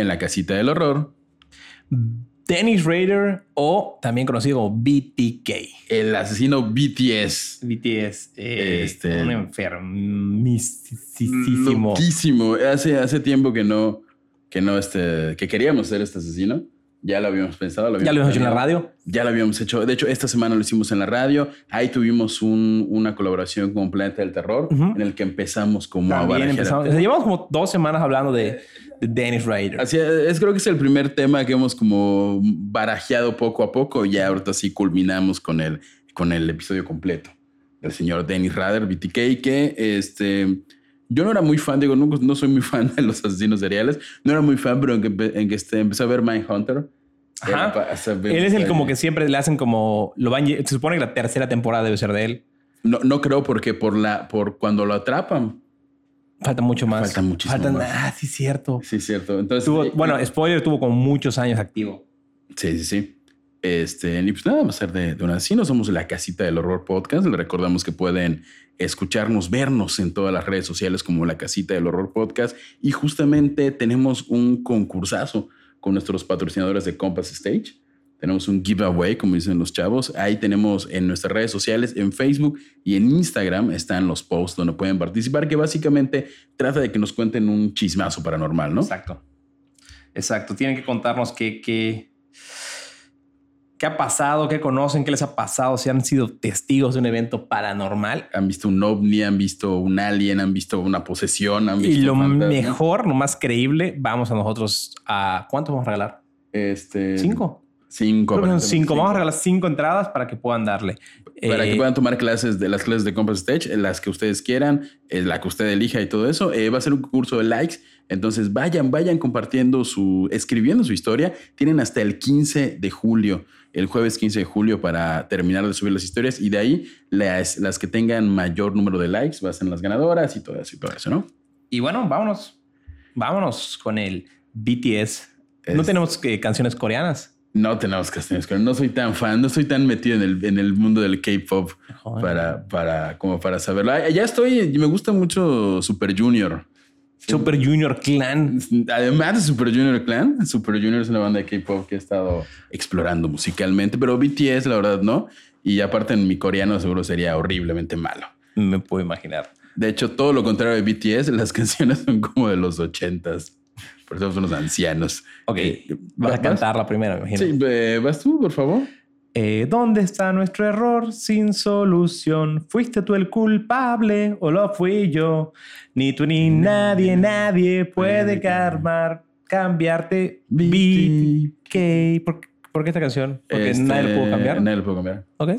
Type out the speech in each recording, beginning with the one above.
en la casita del horror, Dennis Rader o también conocido como BTK. el asesino BTS. BTS, eh, Este- un enfermísimo. Loquísimo. Hace, hace tiempo que no, que no, este, que queríamos ser este asesino. Ya lo habíamos pensado. Ya lo hemos hecho en la radio. Ya lo habíamos hecho. De hecho, esta semana lo hicimos en la radio. Ahí tuvimos un- una colaboración con Planeta del Terror, en el que empezamos como a También barajear. empezamos. o sea, llevamos como dos semanas hablando de, de Dennis Rader. Así es, creo que es el primer tema que hemos como barajeado poco a poco. Ya ahorita sí culminamos con el, con el episodio completo del señor Dennis Rader, BTK, que este, yo no era muy fan, digo, no, no soy muy fan de los asesinos seriales. No era muy fan, pero en que, en que este, empecé a ver Mindhunter. Ajá. Él es el como que siempre le hacen como lo van. Se supone que la tercera temporada debe ser de él. No, no creo porque por, la, por cuando lo atrapan. Falta mucho más. Falta muchísimo Faltan- más. Ah, sí, cierto. Sí, cierto. Entonces, Tuvo- eh, bueno, spoiler, tuvo como muchos años activo. Sí, sí, sí. Este, y pues nada, vamos a ser de, de un asesino. Somos la casita del horror podcast. Les recordamos que pueden escucharnos, vernos en todas las redes sociales como la casita del horror podcast. Y justamente tenemos un concursazo con nuestros patrocinadores de Compass Stage. Tenemos un giveaway, como dicen los chavos. Ahí tenemos en nuestras redes sociales, en Facebook y en Instagram están los posts donde pueden participar, que básicamente trata de que nos cuenten un chismazo paranormal, ¿no? Exacto. Exacto. Tienen que contarnos qué, qué, qué ha pasado, qué conocen, qué les ha pasado, si han sido testigos de un evento paranormal. han visto un ovni, han visto un alien, han visto una posesión, han visto Y lo fantasma. mejor, lo más creíble, vamos a nosotros a... ¿Cuánto vamos a regalar? Este, ¿Cinco? Cinco. Creo que son aparentemente cinco. Vamos a regalar cinco entradas para que puedan darle. Para Eh, que puedan tomar clases de las clases de Compass Stage, eh, las que ustedes quieran, eh, la que usted elija y todo eso. Eh, va a ser un curso de likes. Entonces vayan, vayan compartiendo su, escribiendo su historia. Tienen hasta el 15 de julio, el jueves 15 de julio para terminar de subir las historias. Y de ahí las, las que tengan mayor número de likes van a ser las ganadoras y todo eso y todo eso, ¿no? Y bueno, vámonos. Vámonos con el BTS. No tenemos eh, canciones coreanas. No tenemos canciones, pero no soy tan fan, no soy tan metido en el, en el mundo del K-pop para, para, como para saberlo. Ah, Ya estoy, me gusta mucho Super Junior. Super Junior Clan. Además de Super Junior Clan, Super Junior es una banda de K-pop que he estado explorando musicalmente, pero BTS la verdad no. Y aparte en mi coreano seguro sería horriblemente malo. Me puedo imaginar. De hecho, todo lo contrario de BTS, las canciones son como de los ochentas. Por eso son los ancianos. Ok, Eh, vas a cantar la primera, me imagino. Sí, eh, vas tú, por favor. Eh, ¿Dónde está nuestro error sin solución? ¿Fuiste tú el culpable o lo fui yo? Ni tú ni nadie, nadie puede calmar, cambiarte. BTK. ¿Por, por qué esta canción? Porque Este, nadie lo pudo cambiar. Nadie lo pudo cambiar. Ok.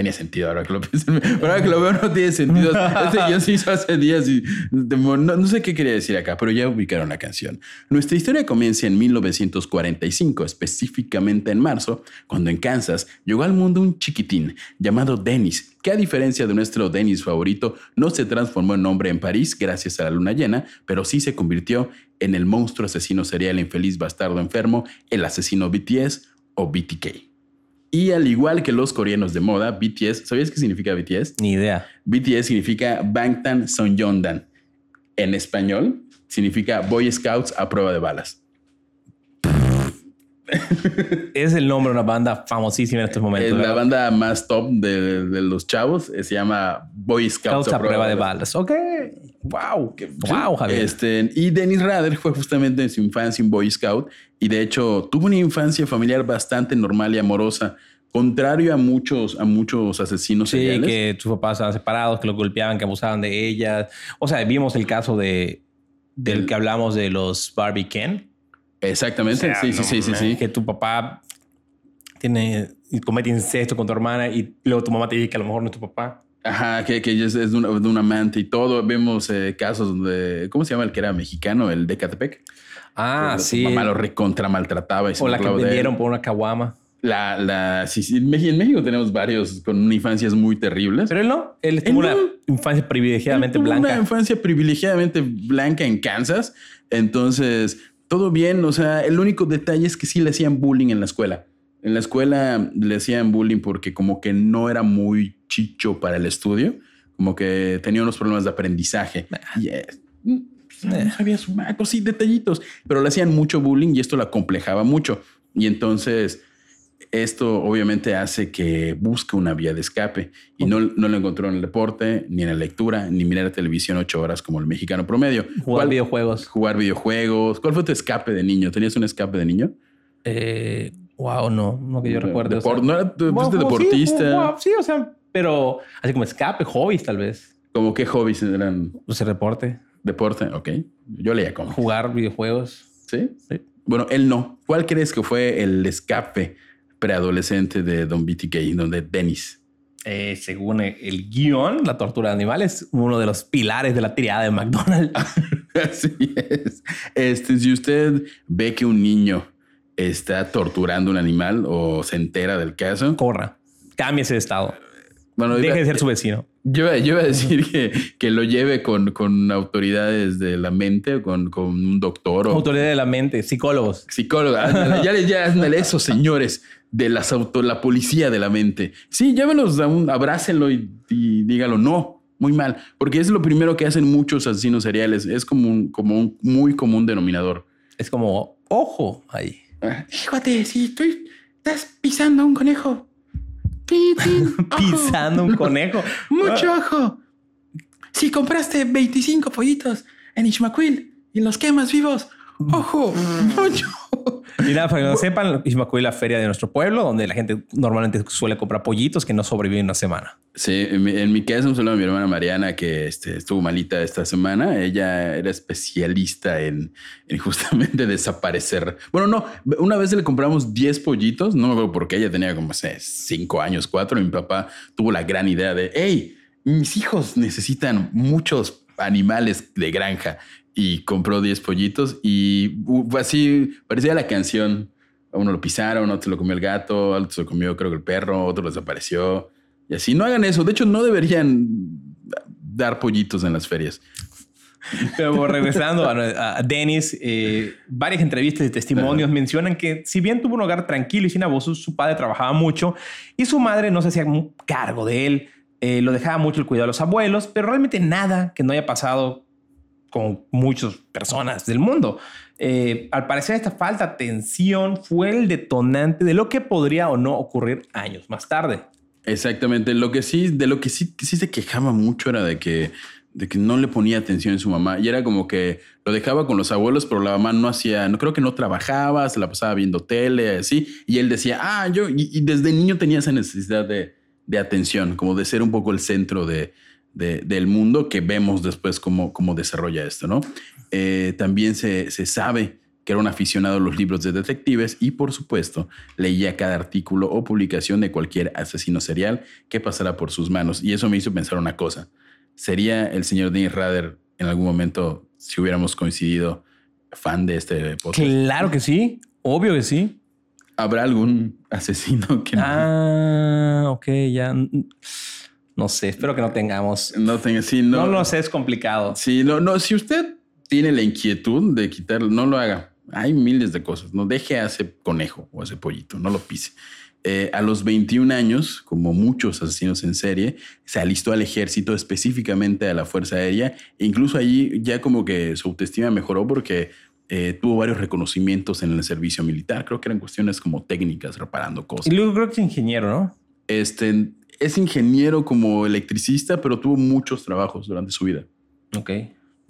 Tenía sentido ahora que lo pienso. Ahora que lo veo no tiene sentido. Este yo se hizo hace días y no, no sé qué quería decir acá, pero ya ubicaron la canción. Nuestra historia comienza en 1945, específicamente en marzo, cuando en Kansas llegó al mundo un chiquitín llamado Dennis, que a diferencia de nuestro Dennis favorito, no se transformó en hombre en París gracias a la luna llena, pero sí se convirtió en el monstruo asesino serial infeliz bastardo enfermo, el asesino BTS o BTK. Y al igual que los coreanos de moda, BTS, ¿sabías qué significa BTS? Ni idea. BTS significa Bangtan Sonyeondan. En español, significa Boy Scouts a prueba de balas. Es el nombre de una banda famosísima en estos momentos. Es la banda más top de, de los chavos eh, se llama Boy Scouts, Causa prueba de balas. Ok. Wow. Wow, Javier. Este, y Dennis Rader fue justamente en su infancia un Boy Scout y de hecho tuvo una infancia familiar bastante normal y amorosa, contrario a muchos, a muchos asesinos Sí, seriales. que sus papás estaban separados, que lo golpeaban, que abusaban de ellas. O sea, vimos el caso de del Del- que hablamos de los Barbie Ken. Exactamente, O sea, sí, sí, no sí, sí, sí. Que tu papá tiene comete incesto con tu hermana y luego tu mamá te dice que a lo mejor no es tu papá. Ajá, que, que es, es de, una- de un amante y todo. Vemos eh, casos donde, ¿cómo se llama el que era mexicano? El de Catepec. Ah, Su sí. mamá lo recontra maltrataba y se O la que él. vendieron por una caguama. La, la, sí, sí, en México tenemos varios con infancias muy terribles. Pero él no. Él tuvo Él una no. infancia privilegiadamente Tuvo blanca. Una infancia privilegiadamente blanca en Kansas. Entonces, todo bien. O sea, el único detalle es que sí le hacían bullying en la escuela. En la escuela le hacían bullying porque como que no era muy chicho para el estudio. Como que tenía unos problemas de aprendizaje. Y, eh, no sabía sumar, pues sí, detallitos. Pero le hacían mucho bullying y esto la complejaba mucho. Y entonces esto obviamente hace que busque una vía de escape y no, no lo encontró en el deporte, ni en la lectura, ni mirar televisión ocho horas como el mexicano promedio. Jugar ¿Cuál- videojuegos. Jugar videojuegos. ¿Cuál fue tu escape de niño? ¿Tenías un escape de niño? Eh, wow, no, no que yo recuerde. o sea. No era sí, deportista. wow, Sí, o sea, pero así como escape, hobbies tal vez. ¿Como qué hobbies eran? O sea, reporte, Deporte, ok. Yo leía como. jugar videojuegos. ¿Sí? Sí. Bueno, él no. ¿Cuál crees que fue el escape preadolescente de Don BTK, donde Dennis? Eh, según el, guion, la tortura de animales, uno de los pilares de la tirada de McDonald's. Así es. Este, si usted ve que un niño está torturando un animal o se entera del caso, Corra, cámbiese de estado. bueno, Deje iba- de ser su vecino. yo, iba- yo iba a decir que, que lo lleve con, con autoridades de la mente, con, con un doctor o Autoridad de la mente, psicólogos. psicólogo. Ándale, ya, ya, ándale, esos señores de las auto, la policía de la mente. Sí, llévelos, a un, abrácenlo y, y dígalo. No, muy mal, porque es lo primero que hacen muchos asesinos seriales. Es como un, como un muy común denominador. Es como, ojo ahí. Ah, si estoy, estás pisando a un conejo. Pisando un conejo. Mucho ojo. Si compraste 25 pollitos en Ishmaquil y los quemas vivos, ojo, mucho. Y nada, para que no sepan, Ismacuil es la feria de nuestro pueblo, donde la gente normalmente suele comprar pollitos que no sobreviven una semana. Sí, en mi, en mi caso, un mi hermana Mariana, que este, estuvo malita esta semana. Ella era especialista en, en justamente desaparecer. Bueno, no, una vez le compramos 10 pollitos, no me acuerdo por qué, ella tenía como 5 años, 4, y mi papá tuvo la gran idea de, hey, mis hijos necesitan muchos animales de granja. Y compró 10 pollitos y uh, así, parecía la canción. A uno lo pisaron, otro se lo comió el gato, otro se lo comió creo que el perro, otro lo desapareció. Y así no hagan eso. De hecho, no deberían dar pollitos en las ferias. Pero regresando a, a Dennis, eh, varias entrevistas y testimonios mencionan que si bien tuvo un hogar tranquilo y sin abusos, su padre trabajaba mucho y su madre no se hacía cargo de él. Eh, lo dejaba mucho el cuidado de los abuelos, pero realmente nada que no haya pasado con muchas personas del mundo. Eh, al parecer, esta falta de atención fue el detonante de lo que podría o no ocurrir años más tarde. Exactamente. Lo que sí, de lo que sí, sí se quejaba mucho era de que, de que no le ponía atención a su mamá. Y era como que lo dejaba con los abuelos, pero la mamá no hacía, no creo que no trabajaba, se la pasaba viendo tele, así. Y él decía, ah, yo, y, y desde niño tenía esa necesidad de, de atención, como de ser un poco el centro de, de- del mundo que vemos después cómo, cómo desarrolla esto, ¿no? Eh, también se, se sabe que era un aficionado a los libros de detectives y, por supuesto, leía cada artículo o publicación de cualquier asesino serial que pasara por sus manos. Y eso me hizo pensar una cosa. ¿Sería el señor Dean Rader en algún momento, si hubiéramos coincidido, fan de este podcast? Claro que sí, obvio que sí. ¿Habrá algún asesino que no- Ah, ok, ya. No sé, espero que no tengamos. no tenga? Sí, no, No, lo sé, es complicado. Sí, no, no, si usted tiene la inquietud de quitarlo, no lo haga. Hay miles de cosas. No deje a ese conejo o a ese pollito, no lo pise. Eh, a los 21 años, como muchos asesinos en serie, se alistó al ejército, específicamente a la Fuerza Aérea. E incluso allí ya como que su autoestima mejoró porque eh, tuvo varios reconocimientos en el servicio militar. Creo que eran cuestiones como técnicas, reparando cosas. Y luego creo que es ingeniero, ¿no? Este, es ingeniero como electricista, pero tuvo muchos trabajos durante su vida. Ok.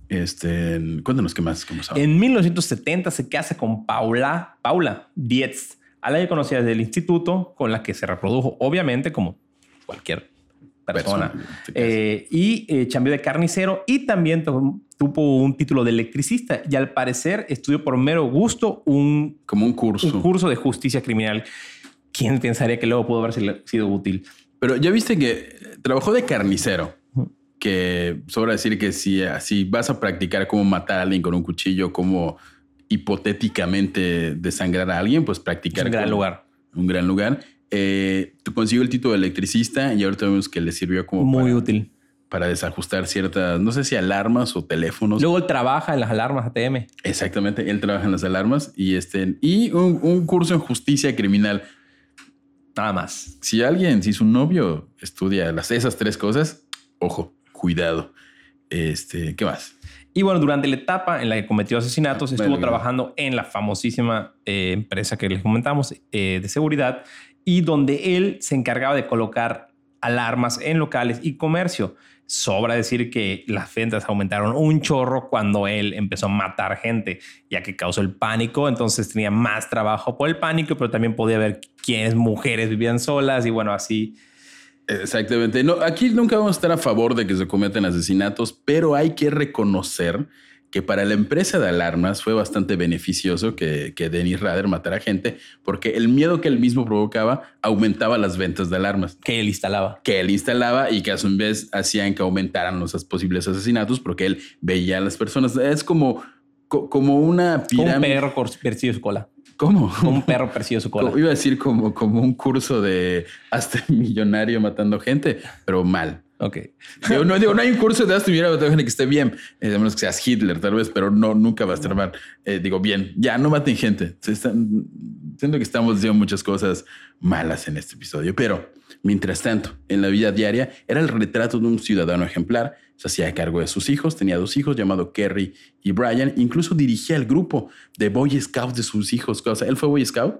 Este, cuéntanos qué más. Más En 1970 se casa con Paula, Paula Dietz, a la que conocía desde el instituto, con la que se reprodujo, obviamente, como cualquier persona. Persona. Eh, y eh, cambió de carnicero y también tu- tuvo un título de electricista. Y al parecer estudió por mero gusto un, como un curso. un curso de justicia criminal. ¿Quién pensaría que luego pudo haber sido útil? Pero ya viste que trabajó de carnicero. Que sobra decir que si, si vas a practicar cómo matar a alguien con un cuchillo, cómo hipotéticamente desangrar a alguien, pues practicar. un gran con- lugar. Un gran lugar. Eh, tú consiguió el título de electricista y ahorita vemos que le sirvió como Muy para, útil. para desajustar ciertas, no sé si alarmas o teléfonos. Luego él trabaja en las alarmas ATM. Exactamente, él trabaja en las alarmas y, este, y un, un curso en justicia criminal. Nada más. Si alguien, si su novio estudia las, esas tres cosas, ojo, cuidado. Este, ¿qué más? Y bueno, durante la etapa en la que cometió asesinatos, estuvo Bueno. trabajando en la famosísima eh, empresa que les comentamos eh, de seguridad y donde él se encargaba de colocar alarmas en locales y comercio. Sobra decir que las ventas aumentaron un chorro cuando él empezó a matar gente, ya que causó el pánico. Entonces tenía más trabajo por el pánico, pero también podía ver quiénes mujeres vivían solas y bueno, así. Exactamente. No, aquí nunca vamos a estar a favor de que se cometen asesinatos, pero hay que reconocer que para la empresa de alarmas fue bastante beneficioso que, que Dennis Rader matara gente, porque el miedo que él mismo provocaba aumentaba las ventas de alarmas. que él instalaba. que él instalaba y que a su vez hacían que aumentaran los posibles asesinatos porque él veía a las personas. Es como, co- como una Como un pirámide. perro persigue su cola. ¿Cómo? Como un perro persigue su cola. Iba a decir como, como un curso de hasta millonario matando gente, pero mal. Ok. Digo, no, digo, no hay un curso de matando gente que esté bien, eh, a menos que seas Hitler tal vez, pero no, nunca va a estar mal. Eh, digo, bien, ya no maten gente. Se están, siento que estamos diciendo muchas cosas malas en este episodio, pero mientras tanto, en la vida diaria, era el retrato de un ciudadano ejemplar. Se hacía cargo de sus hijos, tenía dos hijos llamados Kerry y Brian, incluso dirigía el grupo de Boy Scouts de sus hijos. O sea, él fue Boy Scout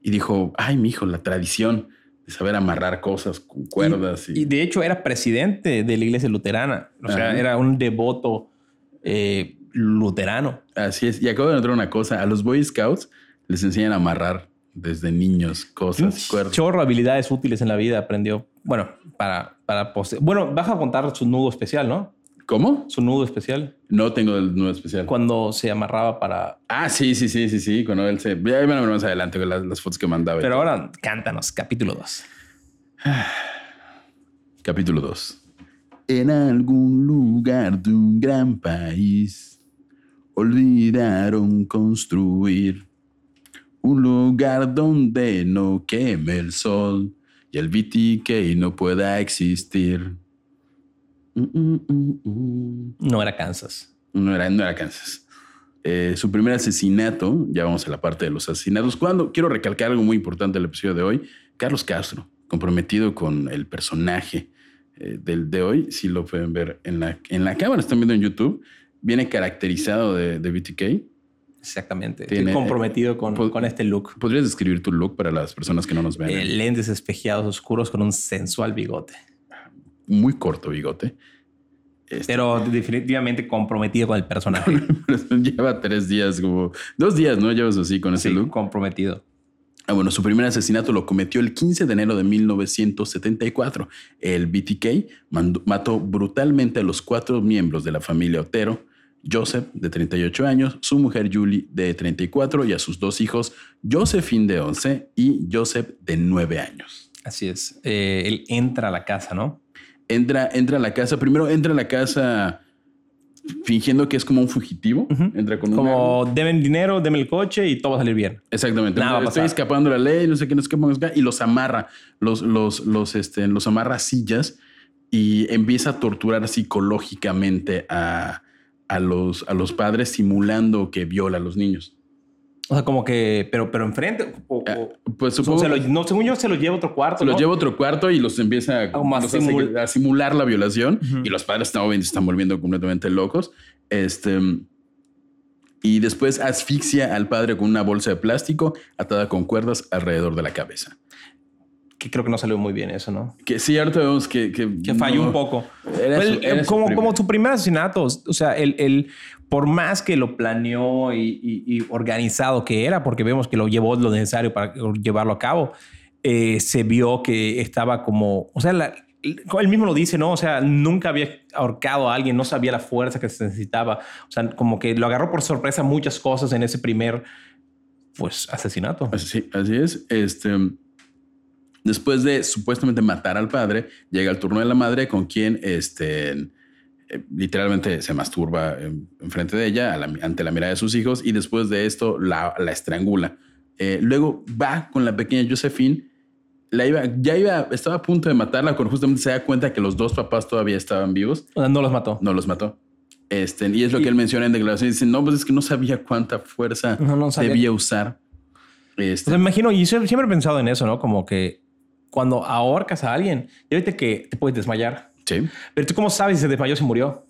y dijo, ay, mi hijo, la tradición saber amarrar cosas con cuerdas. Y, Y de hecho era presidente de la iglesia luterana. O sea, era un devoto eh, luterano. Así es. Y acabo de notar una cosa. A los Boy Scouts les enseñan a amarrar desde niños cosas, cuerdas. chorro de habilidades útiles en la vida aprendió. Bueno, para, para pose- Bueno, vas a contar su nudo especial, ¿no? ¿Cómo? Su nudo especial. No tengo el nuevo especial. Cuando se amarraba para... Ah, sí, sí, sí, sí, sí. Cuando él se... Ya más adelante con las, las fotos que mandaba. Pero ahora cántanos, capítulo 2. Capítulo 2. En algún lugar de un gran país olvidaron construir un lugar donde no queme el sol y el BTK no pueda existir. Mm, mm, mm. No era Kansas. No era, no era Kansas. Eh, su primer asesinato, ya vamos a la parte de los asesinatos. Cuando quiero recalcar algo muy importante del episodio de hoy, Carlos Castro, comprometido con el personaje eh, del de hoy, si lo pueden ver en la, en la cámara, están viendo en YouTube, viene caracterizado de, de BTK. Exactamente. Tiene- Estoy comprometido con, pod- con este look. ¿Podrías describir tu look para las personas que no nos ven? Eh, lentes espejeados oscuros con un sensual bigote. Muy corto bigote. Este, Pero definitivamente comprometido con el personaje. lleva tres días, como dos días, ¿no? Llevas así con ese sí, look. comprometido. Ah, bueno, su primer asesinato lo cometió el 15 de enero de 1974. El BTK mandó- mató brutalmente a los cuatro miembros de la familia Otero, Joseph, de 38 años, su mujer Julie, de 34, y a sus dos hijos, Josephine, de 11, y Joseph, de 9 años. Así es. Eh, él entra a la casa, ¿no? Entra, entra a la casa, primero entra a la casa fingiendo que es como un fugitivo. Entra con un Como deben dinero, deme el coche y todo va a salir bien. Exactamente. Nada Estoy pasar. escapando de la ley, no sé qué, no sé qué, no sé qué, y los amarra, los, los, los, este, los amarra a sillas y empieza a torturar psicológicamente a, a, los, a los padres simulando que viola a los niños. O sea, como que, pero, pero enfrente. O, o- Pues o supongo se lo- no, según yo, se lo lleva a otro cuarto. se ¿no? lleva a otro cuarto y los empieza a, los simul- simular la violación y los padres están, están volviendo completamente locos. Este, y después asfixia al padre con una bolsa de plástico atada con cuerdas alrededor de la cabeza. Que creo que no salió muy bien eso, ¿no? Que sí, ahorita vemos que... Que, Que falló no- un poco. Era Pues, su- su como, primer- como su primer asesinato, o sea, el, el- por más que lo planeó y, y- y organizado que era, porque vemos que lo llevó lo necesario para llevarlo a cabo, eh, se vio que estaba como, o sea, la- él mismo lo dice, ¿no? O sea, nunca había ahorcado a alguien, no sabía la fuerza que se necesitaba, o sea, como que lo agarró por sorpresa muchas cosas en ese primer, pues, asesinato. Así, así es. Este, Después de supuestamente matar al padre, llega el turno de la madre con quien este, eh, literalmente se masturba en, frente de ella la- ante la mirada de sus hijos y después de esto la, la estrangula. Eh, luego va con la pequeña Josephine, la iba, ya iba, estaba a punto de matarla cuando justamente se da cuenta que los dos papás todavía estaban vivos. O sea, no los mató. No los mató. Este, y es lo que él menciona en declaración. Dice, no, pues es que no sabía cuánta fuerza No, no sabía. debía usar. O Este, sea, me imagino, y siempre he pensado en eso, ¿no? Como que cuando ahorcas a alguien, ya viste que te puedes desmayar. sí. Pero tú, ¿cómo sabes si se desmayó o se murió?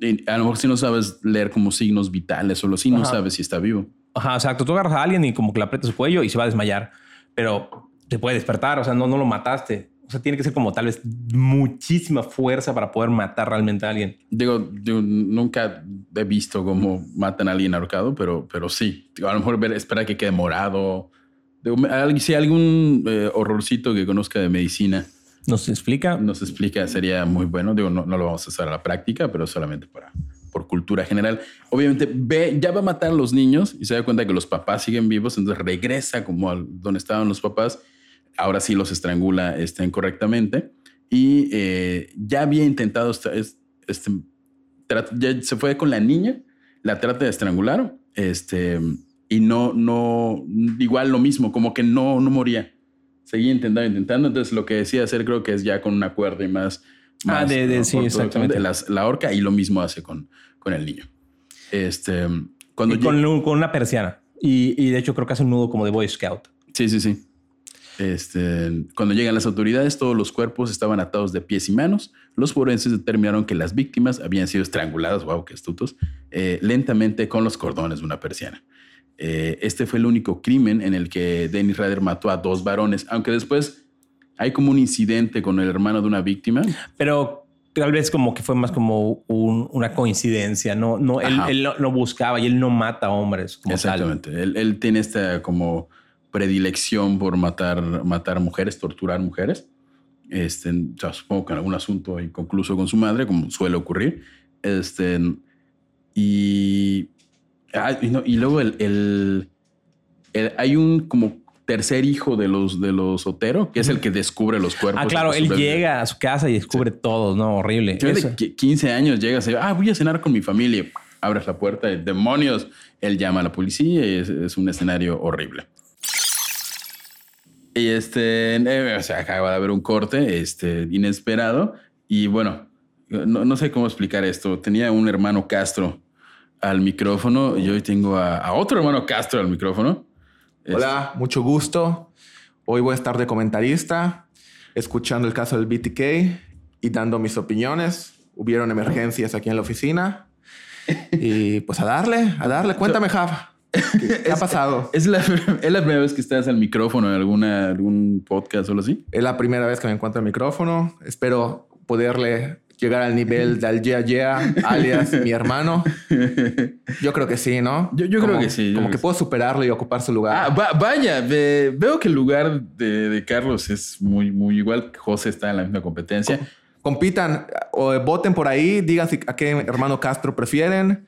Y a lo mejor si no sabes leer como signos vitales o si no sabes si está vivo. Ajá, exacto. Tú agarras a alguien y como que le aprietas su cuello y se va a desmayar, pero te puede despertar. O sea, no, no lo mataste. O sea, tiene que ser como tal vez muchísima fuerza para poder matar realmente a alguien. Digo, yo nunca he visto cómo matan a alguien ahorcado, pero, pero sí. Digo, a lo mejor espera que quede morado. Alguien- si hay algún eh, horrorcito que conozca de medicina Nos explica. nos explica, sería muy bueno. Digo, no, no lo vamos a hacer a la práctica, pero solamente para, por cultura general. Obviamente, ve, ya va a matar a los niños y se da cuenta que los papás siguen vivos, entonces regresa como al donde estaban los papás. Ahora sí los estrangula este, incorrectamente. Y eh, ya había intentado, este, trat- ya se fue con la niña, la trata de estrangular, este, y no, no, igual lo mismo, como que no, no moría. Seguía intentando, intentando. Entonces, lo que decía hacer, creo que es ya con una cuerda y más. Ah, más, de- de- ¿no? sí, exactamente. las- la horca y lo mismo hace con, con el niño. Este, cuando Y con, con una persiana. Y, y de hecho creo que hace un nudo como de Boy Scout. Sí, sí, sí. Este, cuando llegan las autoridades, todos los cuerpos estaban atados de pies y manos. Los forenses determinaron que las víctimas habían sido estranguladas, wow, qué astutos, eh, lentamente con los cordones de una persiana. Eh, este fue el único crimen en el que Dennis Rader mató a dos varones, aunque después hay como un incidente con el hermano de una víctima. Pero tal vez como que fue más como un- una coincidencia. No, no, él, él no, no buscaba y él no mata hombres como tal. Exactamente. Él, él tiene esta como predilección por matar, matar mujeres, torturar mujeres. Este, o sea, supongo que en algún asunto inconcluso con su madre, como suele ocurrir. Este, y, ah, y, no, y luego el, el- el- hay un como tercer hijo de los de los Otero, que es el que descubre los cuerpos. Ah, claro, de él llega a su casa y descubre todos, ¿no? Horrible. Eso. que 15 años llegas y ah, voy a cenar con mi familia. Abres la puerta, demonios. Él llama a la policía y es, es un escenario horrible. Y este, eh, o sea, acaba de haber un corte este, inesperado. Y bueno, no, no sé cómo explicar esto. Tenía un hermano Castro al micrófono y hoy tengo a, a otro hermano Castro al micrófono. Hola, mucho gusto. Hoy voy a estar de comentarista, escuchando el caso del BTK y dando mis opiniones. Hubieron emergencias aquí en la oficina. Y pues a darle, a darle. Cuéntame, Jav. ¿Qué, qué ha pasado? Es la, es la primera vez que estás al micrófono en alguna, algún podcast o algo así. Es la primera vez que me encuentro el micrófono. Espero poderle llegar al nivel del Yeah Yeah, alias mi hermano. Yo creo que sí, ¿no? Yo- yo creo Como- que sí, Como creo que que puedo superarlo y ocupar su lugar. Ah, va- vaya, ve- veo que el lugar de, de Carlos es muy, muy igual. José está en la misma competencia. Compitan o eh, voten por ahí, digan si- a qué hermano Castro prefieren.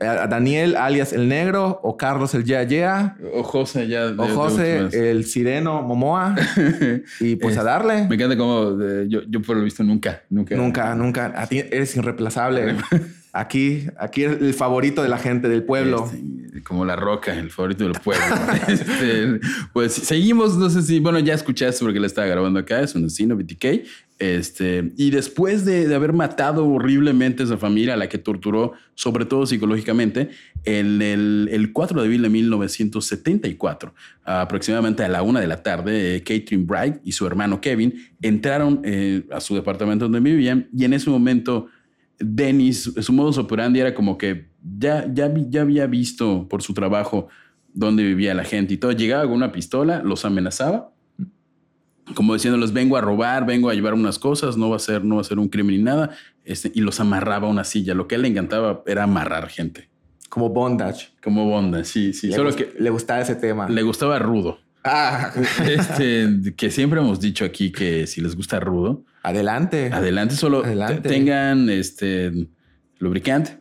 Daniel, alias el negro, o Carlos el Yeah Yeah, O José ya. de- o José el sireno Momoa. Y pues Es- a darle. Me encanta como yo, yo por lo visto nunca, nunca. Nunca, nunca. A ti eres irreemplazable. Aquí, aquí eres el favorito de la gente del pueblo. Este, como la roca, el favorito del pueblo. Este, pues seguimos, no sé si, bueno, ya escuchaste porque le estaba grabando acá, es un asesino, BTK. Este, y después de, haber matado horriblemente a esa familia, a la que torturó, sobre todo psicológicamente, en el, el 4 de abril de 1974, aproximadamente a la una de la tarde, eh, Catherine Bright y su hermano Kevin entraron eh, a su departamento donde vivían y en ese momento Dennis, su modus operandi era como que ya, ya, ya había visto por su trabajo dónde vivía la gente y todo. Llegaba con una pistola, los amenazaba, como diciéndoles, vengo a robar, vengo a llevar unas cosas, no va a ser, no va a ser un crimen ni nada, este, y los amarraba a una silla. Lo que a él le encantaba era amarrar gente, Como bondage. como Bonda, sí, sí. Le Solo que le gustaba ese tema. le gustaba rudo. Ah, Este, que siempre hemos dicho aquí que si les gusta rudo, adelante. adelante, solo Adelante. te- tengan este lubricante,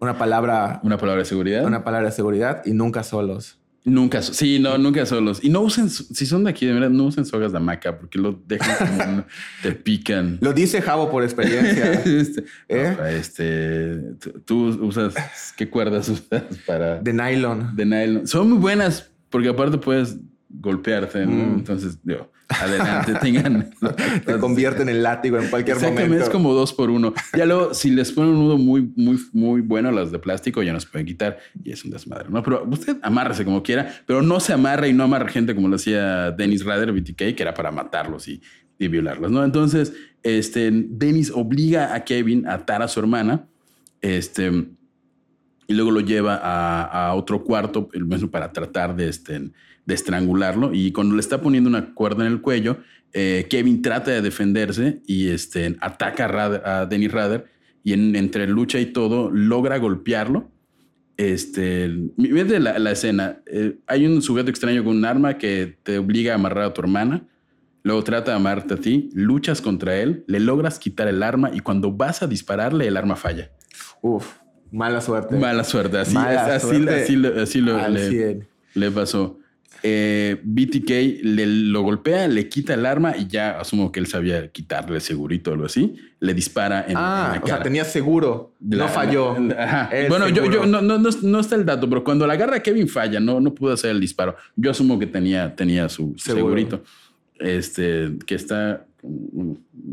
Una palabra, una palabra de seguridad. una palabra de seguridad y nunca solos. Nunca, sí, no, nunca solos. Y no usen, si son de aquí, de verdad, no usen sogas de hamaca porque lo dejan como, te pican. Lo dice Javo por experiencia. Este, ¿Eh? no, este, tú usas, ¿qué cuerdas usas para de nylon. de nylon? Son muy buenas porque aparte puedes golpearte, ¿no? Mm. Entonces, digo, adelante, tengan. Te convierten en látigo en cualquier Exactamente, momento. es como dos por uno. Ya luego, si les ponen un nudo muy, muy, muy bueno, las de plástico ya nos pueden quitar y es un desmadre, ¿no? Pero usted amárrese como quiera, pero no se amarre y no amarre gente como lo hacía Dennis Rader, BTK, que era para matarlos y, y violarlos, ¿no? Entonces, este, Dennis obliga a Kevin a atar a su hermana, este, y luego lo lleva a, a otro cuarto, el mismo para tratar de, este, de estrangularlo. Y cuando le está poniendo una cuerda en el cuello, eh, Kevin trata de defenderse y este, ataca a, Rader- a Rader y en- entre lucha y todo logra golpearlo. Este, mírate la, la escena. Eh, hay un sujeto extraño con un arma que te obliga a amarrar a tu hermana. Luego trata de amarrarte a ti, luchas contra él, le logras quitar el arma y cuando vas a dispararle, el arma falla. Uf, mala suerte. Mala suerte, así, Mala así, suerte así, lo- así lo, le, 100. le pasó. Eh, BTK le, lo golpea, le quita el arma y ya asumo que él sabía quitarle segurito o algo así. Le dispara en, en Ah, la o sea, cara. tenía seguro. La- no falló. la- Bueno, yo, seguro. yo no, no, no, no está el dato, pero cuando la agarra Kevin falla, no, no pudo hacer el disparo. Yo asumo que tenía, tenía su Seguro. segurito. Este, que está.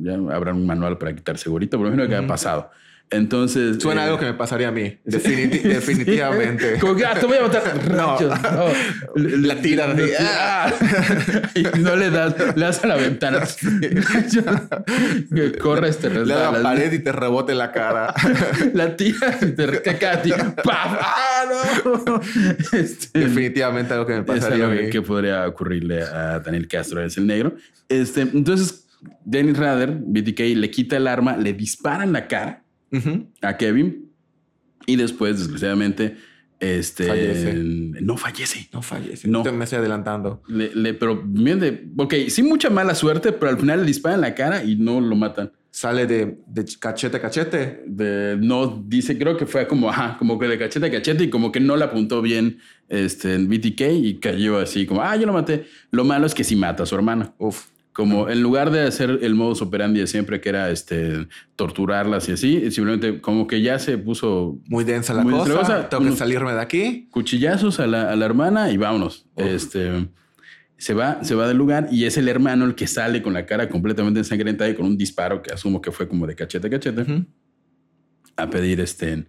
Ya habrá un manual para quitar segurito, pero imagino que ha pasado. Entonces. Suena eh, algo que me pasaría a mí. Definiti- definitivamente. Como que, ah, te voy a matar. No. No. La tiras así. Ah. Y no le das, le das a la ventana. que corres, te Le da la resbalas. pared y te rebote la cara. La tiras y te recaca a ti. ¡Ah, no! Este, Definitivamente algo que me pasaría a mí. que podría ocurrirle a Daniel Castro, es el negro. Este, entonces, Dennis Rader, BTK, le quita el arma, le dispara en la cara A Kevin y después, desgraciadamente, este, Fallece. no fallece. No fallece. No. Me estoy adelantando. Le, le- pero ok, sí mucha mala suerte, pero al final le disparan en la cara y no lo matan. Sale de, de cachete a cachete. De- no dice, creo que fue como, ajá, como que de cachete a cachete y como que no le apuntó bien este, en BTK y cayó así como, ah, yo lo maté. Lo malo es que sí mata a su hermana. Uf. Como en lugar de hacer el modus operandi de siempre, que era este, torturarlas y así, simplemente como que ya se puso Muy densa la Muy cosa. Tengo que salirme de aquí. cuchillazos a la, a la hermana y vámonos. Uf. Este se va, se va del lugar y es el hermano el que sale con la cara completamente ensangrentada y con un disparo que asumo que fue como de cachete a cachete a pedir este,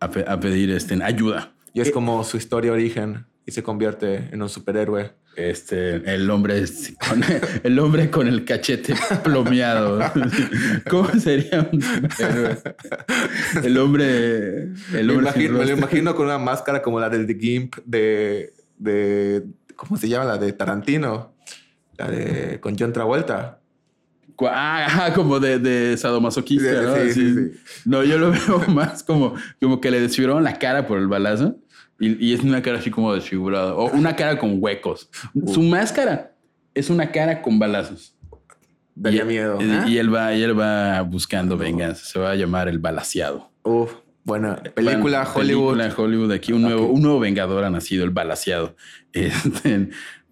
a, pe- a pedir este, ayuda. Y es como su historia origen. Y se convierte en un superhéroe. Este, el hombre con el hombre con el cachete plomeado. ¿Cómo sería un? El hombre, el Me, hombre imagino, me lo imagino con una máscara como la del The Gimp de, de... ¿Cómo se llama? La de Tarantino. La de... Con John Travolta. Ah, ajá, como de, de sadomasoquista, Sí, ¿no? sí, Así. sí, No, yo lo veo más como, como que le desfiguraron la cara por el balazo y, y es una cara así como desfigurada o una cara con huecos. Su máscara es una cara con balazos. Daría y, miedo. Y, ¿eh? y él va, y él va buscando venganza. Se va a llamar el balaseado. Uf, buena película Bueno, Hollywood. Película Hollywood. Aquí un nuevo, un nuevo vengador ha nacido, el balaseado. Este, en,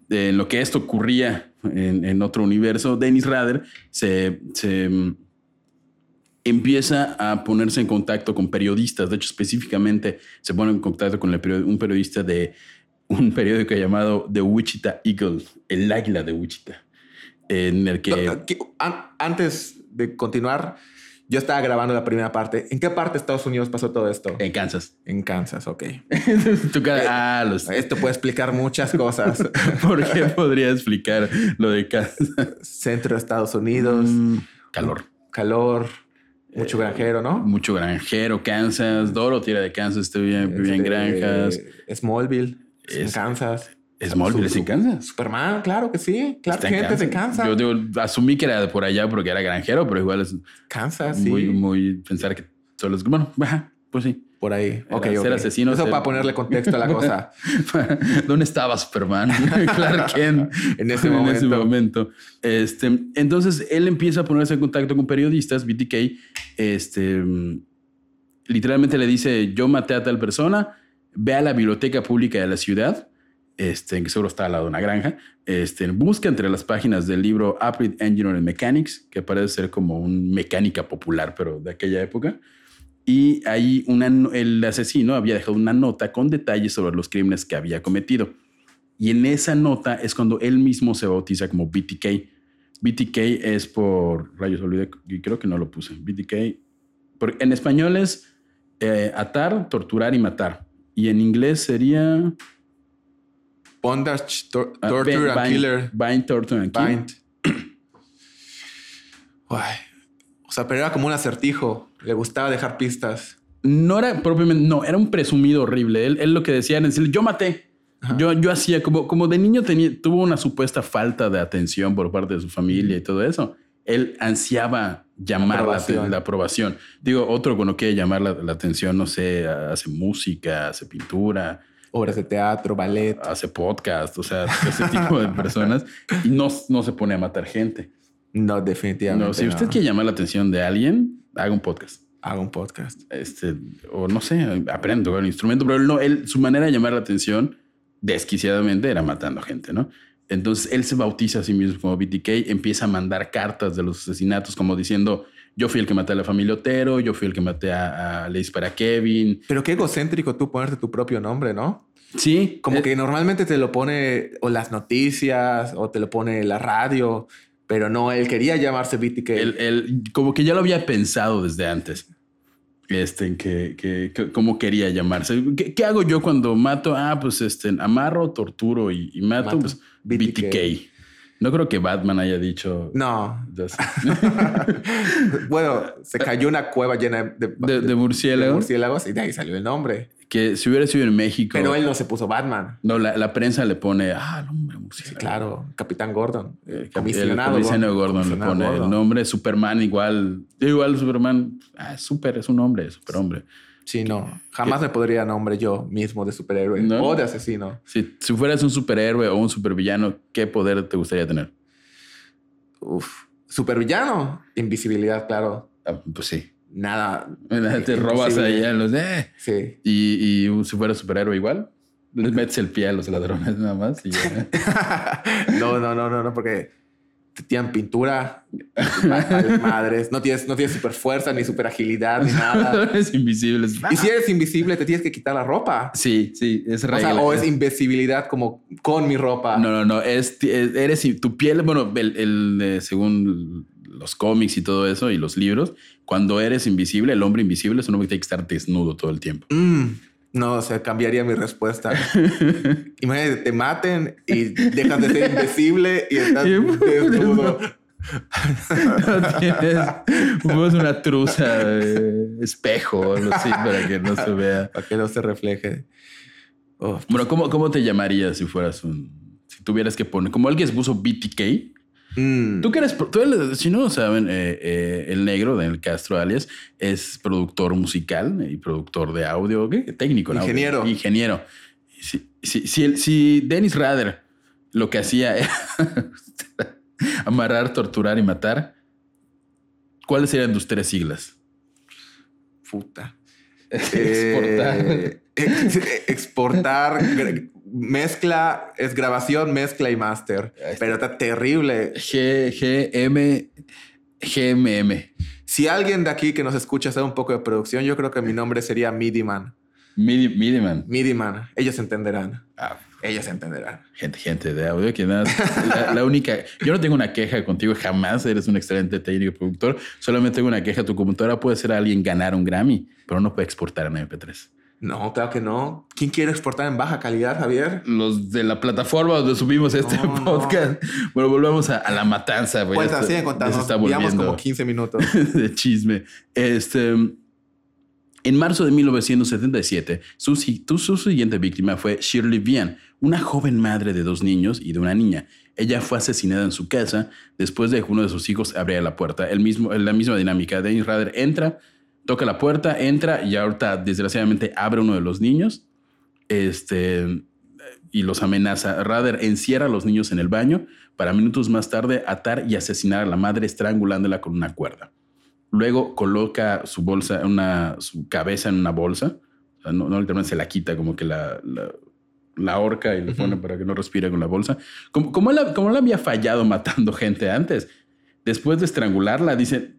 en lo que esto ocurría en, en otro universo, Dennis Rader se, se empieza a ponerse en contacto con periodistas. De hecho, específicamente se pone en contacto con un periodista de un periódico llamado The Wichita Eagle, el águila de Wichita, en el que... Antes de continuar, yo estaba grabando la primera parte. ¿En qué parte de Estados Unidos pasó todo esto? En Kansas. En Kansas, ok. Tu cara, ah, los, Esto puede explicar muchas cosas. ¿Por qué podría explicar lo de Kansas? Centro de Estados Unidos, Mm, calor. calor, mucho granjero, ¿no? Mucho granjero, Kansas. Dorothy era de Kansas, estoy bien, vivía en granjas. Smallville, en Es- Kansas. Smallville es en Kansas. Superman, claro que sí. Claro, en gente de Kansas. Yo digo, asumí que era de por allá porque era granjero, pero igual es Kansas, sí. muy, muy pensar que solo es. Bueno, pues sí. Por ahí. Ok, Era ok. ser asesino, Eso ser- para ponerle contexto a la cosa. ¿Dónde estaba Superman? Clark Kent. En ese momento. momento. Este, entonces él empieza a ponerse en contacto con periodistas, BTK. Este, literalmente le dice: Yo maté a tal persona, ve a la biblioteca pública de la ciudad este, que seguro está al lado de una granja. Este, busca entre las páginas del libro Upgrade Engineering Mechanics, que parece ser como un mecánica popular, pero de aquella época. Y ahí una, el asesino había dejado una nota con detalles sobre los crímenes que había cometido. Y en esa nota es cuando él mismo se bautiza como BTK. BTK es por rayos, olvidé, y creo que no lo puse. BTK, porque en español es eh, atar, torturar y matar. Y en inglés sería. Bondage, tor- ah, Torture bind- and bind- Killer. Bind, torture and. Bind. Ay. O sea, pero era como un acertijo. Le gustaba dejar pistas. No era propiamente, no, era un presumido horrible. Él, él lo que decía era decirle, yo maté. Yo, yo hacía como, como de niño tenía, tuvo una supuesta falta de atención por parte de su familia y todo eso. Él ansiaba llamar la, Aprobación. la aprobación. Digo, otro cuando quiere llamar la, la atención, no sé, hace música, hace pintura, Obras de teatro, ballet. hace podcast, o sea, ese tipo de personas y no, no se pone a matar gente. No, definitivamente. No, si usted no. quiere llamar la atención de alguien, haga un podcast. Haga un podcast. este, o no sé, aprende a tocar un instrumento, pero él no, él, su manera de llamar la atención desquiciadamente era matando gente, ¿no? Entonces él se bautiza a sí mismo como BTK, empieza a mandar cartas de los asesinatos como diciendo, yo fui el que maté a la familia Otero, yo fui el que maté a, a le disparé a Kevin. Pero qué egocéntrico tú ponerte tu propio nombre, ¿no? Sí, Como eh, que normalmente te lo pone o las noticias o te lo pone la radio, pero no, él quería llamarse BTK. él- él como que ya lo había pensado desde antes. Este, en que, que, que- cómo quería llamarse. ¿Qué, qué hago yo cuando mato? Ah, pues este, amarro, torturo y, y mato, Mato. pues BTK. BTK. No creo que Batman haya dicho. No. Bueno, se cayó una cueva llena de, de, de murciélagos. murciélagos y de ahí salió el nombre. Que si hubiera sido en México. Pero él no se puso Batman. No, la, la prensa le pone. Ah, el hombre Sí, murciélago. claro. Capitán Gordon. Eh, El comisionado comisionado Gordon, le Comisionado pone Gordon. el nombre. Superman igual. Igual Superman. Ah, super, es un hombre, superhombre. Sí, no. Jamás me podría nombre yo mismo de superhéroe ¿No? o de asesino. Si, si fueras un superhéroe o un supervillano, ¿qué poder te gustaría tener? Uf. Supervillano. Invisibilidad, claro. Ah, pues sí. Nada. Te robas Imposible. ahí a los. Eh. Sí. Y, y si fueras superhéroe igual, les metes el pie a los ladrones nada más. Y ya. no, no, no, no, no, porque te tiran pintura, madres, no tienes, no tienes super fuerza, ni super agilidad, ni nada. es invisible. Y si eres invisible, te tienes que quitar la ropa. Sí, sí, es O regla. sea, o es invisibilidad como con mi ropa. No, no, no. Es, es- eres tu piel, bueno, el, el, eh, según los cómics y todo eso y los libros, cuando eres invisible, el hombre invisible es un hombre que tiene que estar desnudo todo el tiempo. Mm, no, o sea, cambiaría mi respuesta. Imagínate, te maten y dejas de ser invisible y estás desnudo. No tienes pues, una truza de espejo algo así para que no se vea. Para que no se refleje. Oh, Bueno, ¿cómo, cómo te llamarías si fueras un. Si tuvieras que poner. Como alguien puso BTK. Mm. Tú que eres. Tú eres- si no lo saben, eh, eh, el negro del Castro alias es productor musical y productor de audio. ¿qué? Técnico audio. Ingeniero. Ingeniero. Si, si, si, si Dennis Rader lo que hacía era amarrar, torturar y matar, ¿cuáles serían tus tres siglas? Puta. Exportar. Eh, ex- exportar, mezcla, es grabación, mezcla y máster. Pero está terrible. G, G, M, GMM. Si alguien de aquí que nos escucha sabe un poco de producción, yo creo que mi nombre sería Midiman. Midi, Midiman. Midiman. Ellos entenderán. Ah, Ellos entenderán. gente, gente de audio que nada. La, la única. Yo no tengo una queja contigo, jamás eres un excelente técnico y productor. Solamente tengo una queja. Tu computadora puede ser alguien ganar un Grammy, pero no puede exportar en MP3. No, claro que no. ¿Quién quiere exportar en baja calidad, Javier? Los de la plataforma donde subimos este No, no. podcast. Bueno, volvamos a, a la matanza. güey. Cuenta, Esto- sigue ya contando. Llevamos como 15 minutos. de chisme. Este. En marzo de 1977, su, su siguiente víctima fue Shirley Vian, una joven madre de dos niños y de una niña. Ella fue asesinada en su casa después de que uno de sus hijos abriera la puerta. El mismo, la misma dinámica. Dennis Rader entra, toca la puerta, entra y ahorita desgraciadamente abre uno de los niños este, y los amenaza. Rader encierra a los niños en el baño para minutos más tarde atar y asesinar a la madre estrangulándola con una cuerda. Luego coloca su bolsa, una, su cabeza en una bolsa. O sea, no, no literalmente se la quita, como que la, la- la horca y le pone para que no respire con la bolsa. Como, como, él, como él había fallado matando gente antes, después de estrangularla, dice...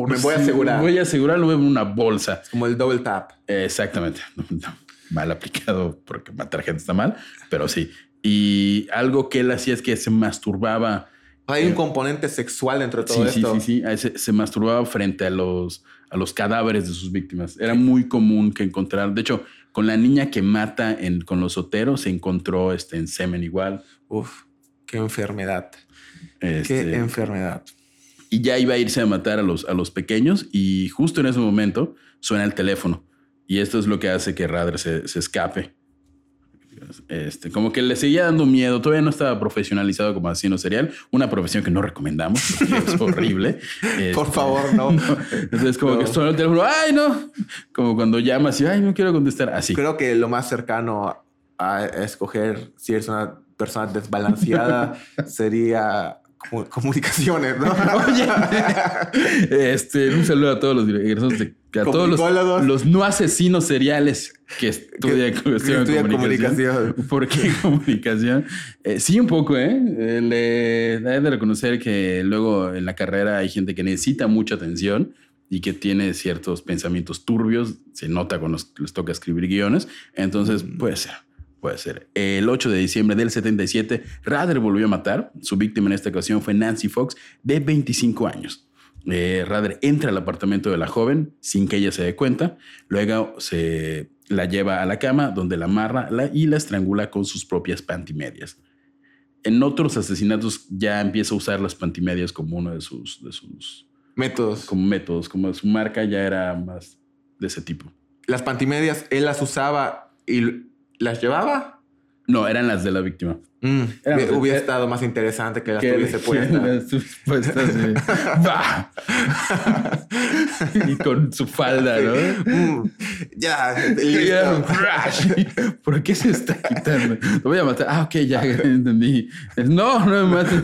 Por Me voy a si- asegurar. Voy a asegurarlo en una bolsa. Como el double tap. Exactamente. No, no, mal aplicado porque matar gente está mal, pero sí. Y algo que él hacía es que se masturbaba. Hay un componente sexual dentro de todo Sí, sí, esto. sí, sí. A Se, se masturbaba frente a los, a los cadáveres de sus víctimas. Era muy común que encontrar. De hecho, con la niña que mata en, con los soteros se encontró este, en semen igual. Uf, qué enfermedad. Este, Qué enfermedad. Y ya iba a irse a matar a los, a los pequeños y justo en ese momento suena el teléfono y esto es lo que hace que Radre se, se escape. Este, como que le seguía dando miedo, todavía no estaba profesionalizado como asesino serial, una profesión que no recomendamos es horrible. Por Este, favor, no. Entonces como No. que suena el teléfono, ay no, como cuando llamas y ay no quiero contestar, así. Creo que lo más cercano a escoger si eres una persona desbalanceada sería comunicaciones, ¿no? Oye, este, un saludo a todos los de a todos los, los no asesinos seriales que estudian, Que- que estudian comunicación. comunicación. ¿Por qué comunicación? Eh, sí, un poco, ¿eh? Eh, Le he de reconocer que luego en la carrera hay gente que necesita mucha atención y que tiene ciertos pensamientos turbios. Se nota cuando les toca escribir guiones. Entonces, puede ser. Puede ser. El 8 de diciembre del 77, Rader volvió a matar. Su víctima en esta ocasión fue Nancy Fox, de 25 años. Eh, Rader entra al apartamento de la joven sin que ella se dé cuenta. Luego se la lleva a la cama, donde la amarra y la estrangula con sus propias pantimedias. En otros asesinatos ya empieza a usar las pantimedias como uno de sus, de sus Métodos. como métodos, como su marca ya era más de ese tipo. Las pantimedias, él las usaba y las llevaba. No, eran las de la víctima. Mm, Era- hubiera- eh, estado más interesante que las Que- tuviese puestas. y con su falda, ¿no? Mm, ya, listo. ¿Por qué se está quitando? Lo voy a matar. Ah, ok, ya entendí. Es, no, no me mates.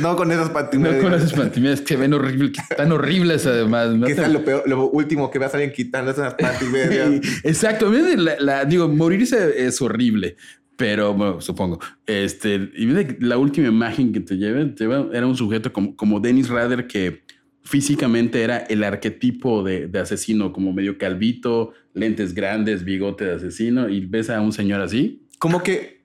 No con esas No pantimedias. con esas pantimedias que ven horribles, que están horribles además. Que sea lo, peor, lo último que veas a alguien quitando esas pantimedias. Exacto. la- la- digo, morirse es horrible, pero bueno, supongo. Este, y que la última imagen que te lleva, te lleva- era un sujeto como, como Dennis Rader que físicamente era el arquetipo de, asesino, como medio calvito, lentes grandes, bigote de asesino, y ves a un señor así. Como que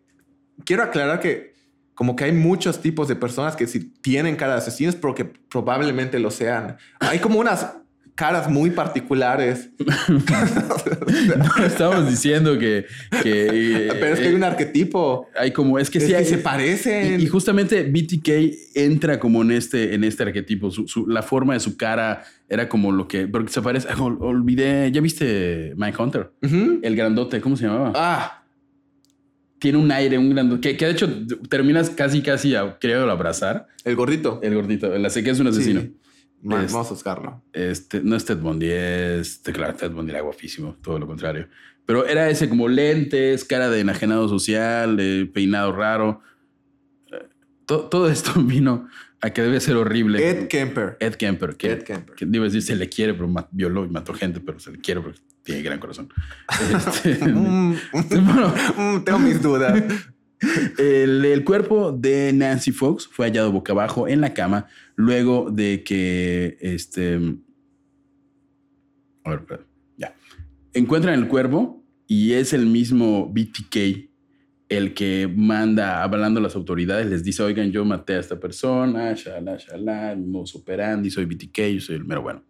quiero aclarar que como que hay muchos tipos de personas que si tienen cara de asesinos porque probablemente lo sean. Hay como unas caras muy particulares. No estamos diciendo que... que Pero es que hay un arquetipo. hay como, es que Es sí que hay- se parecen. Y, y justamente BTK entra como en este, en este arquetipo. Su- su- la forma de su cara era como lo que. Porque se parece. ol- olvidé. ¿Ya viste Mike Hunter? El grandote, ¿cómo se llamaba? Ah, Tiene un aire, un grandote. Que, que de hecho terminas casi, casi a, queriéndolo abrazar. el gordito. El gordito. La sé que es un asesino. Sí. Ma- Es- Vamos a buscarlo. Este, no es Ted Bundy, es. Claro, Ted Bundy era guapísimo, todo lo contrario. Pero era ese como lentes, cara de enajenado social, eh, peinado raro. Eh, to- todo esto vino a que debe ser horrible. Ed Kemper. Ed Kemper, que, Ed Kemper. que debo decir, se le quiere, pero violó y mató gente, pero se le quiere porque tiene gran corazón. Este, Mm, bueno, mm, tengo mis dudas. el, el cuerpo de Nancy Fox fue hallado boca abajo en la cama luego de que este. A ver, ya. Encuentran el cuerpo y es el mismo BTK el que manda hablando a las autoridades, les dice, oigan, yo maté a esta persona, shalá, shalá, modus operandi, soy BTK, yo soy el mero bueno.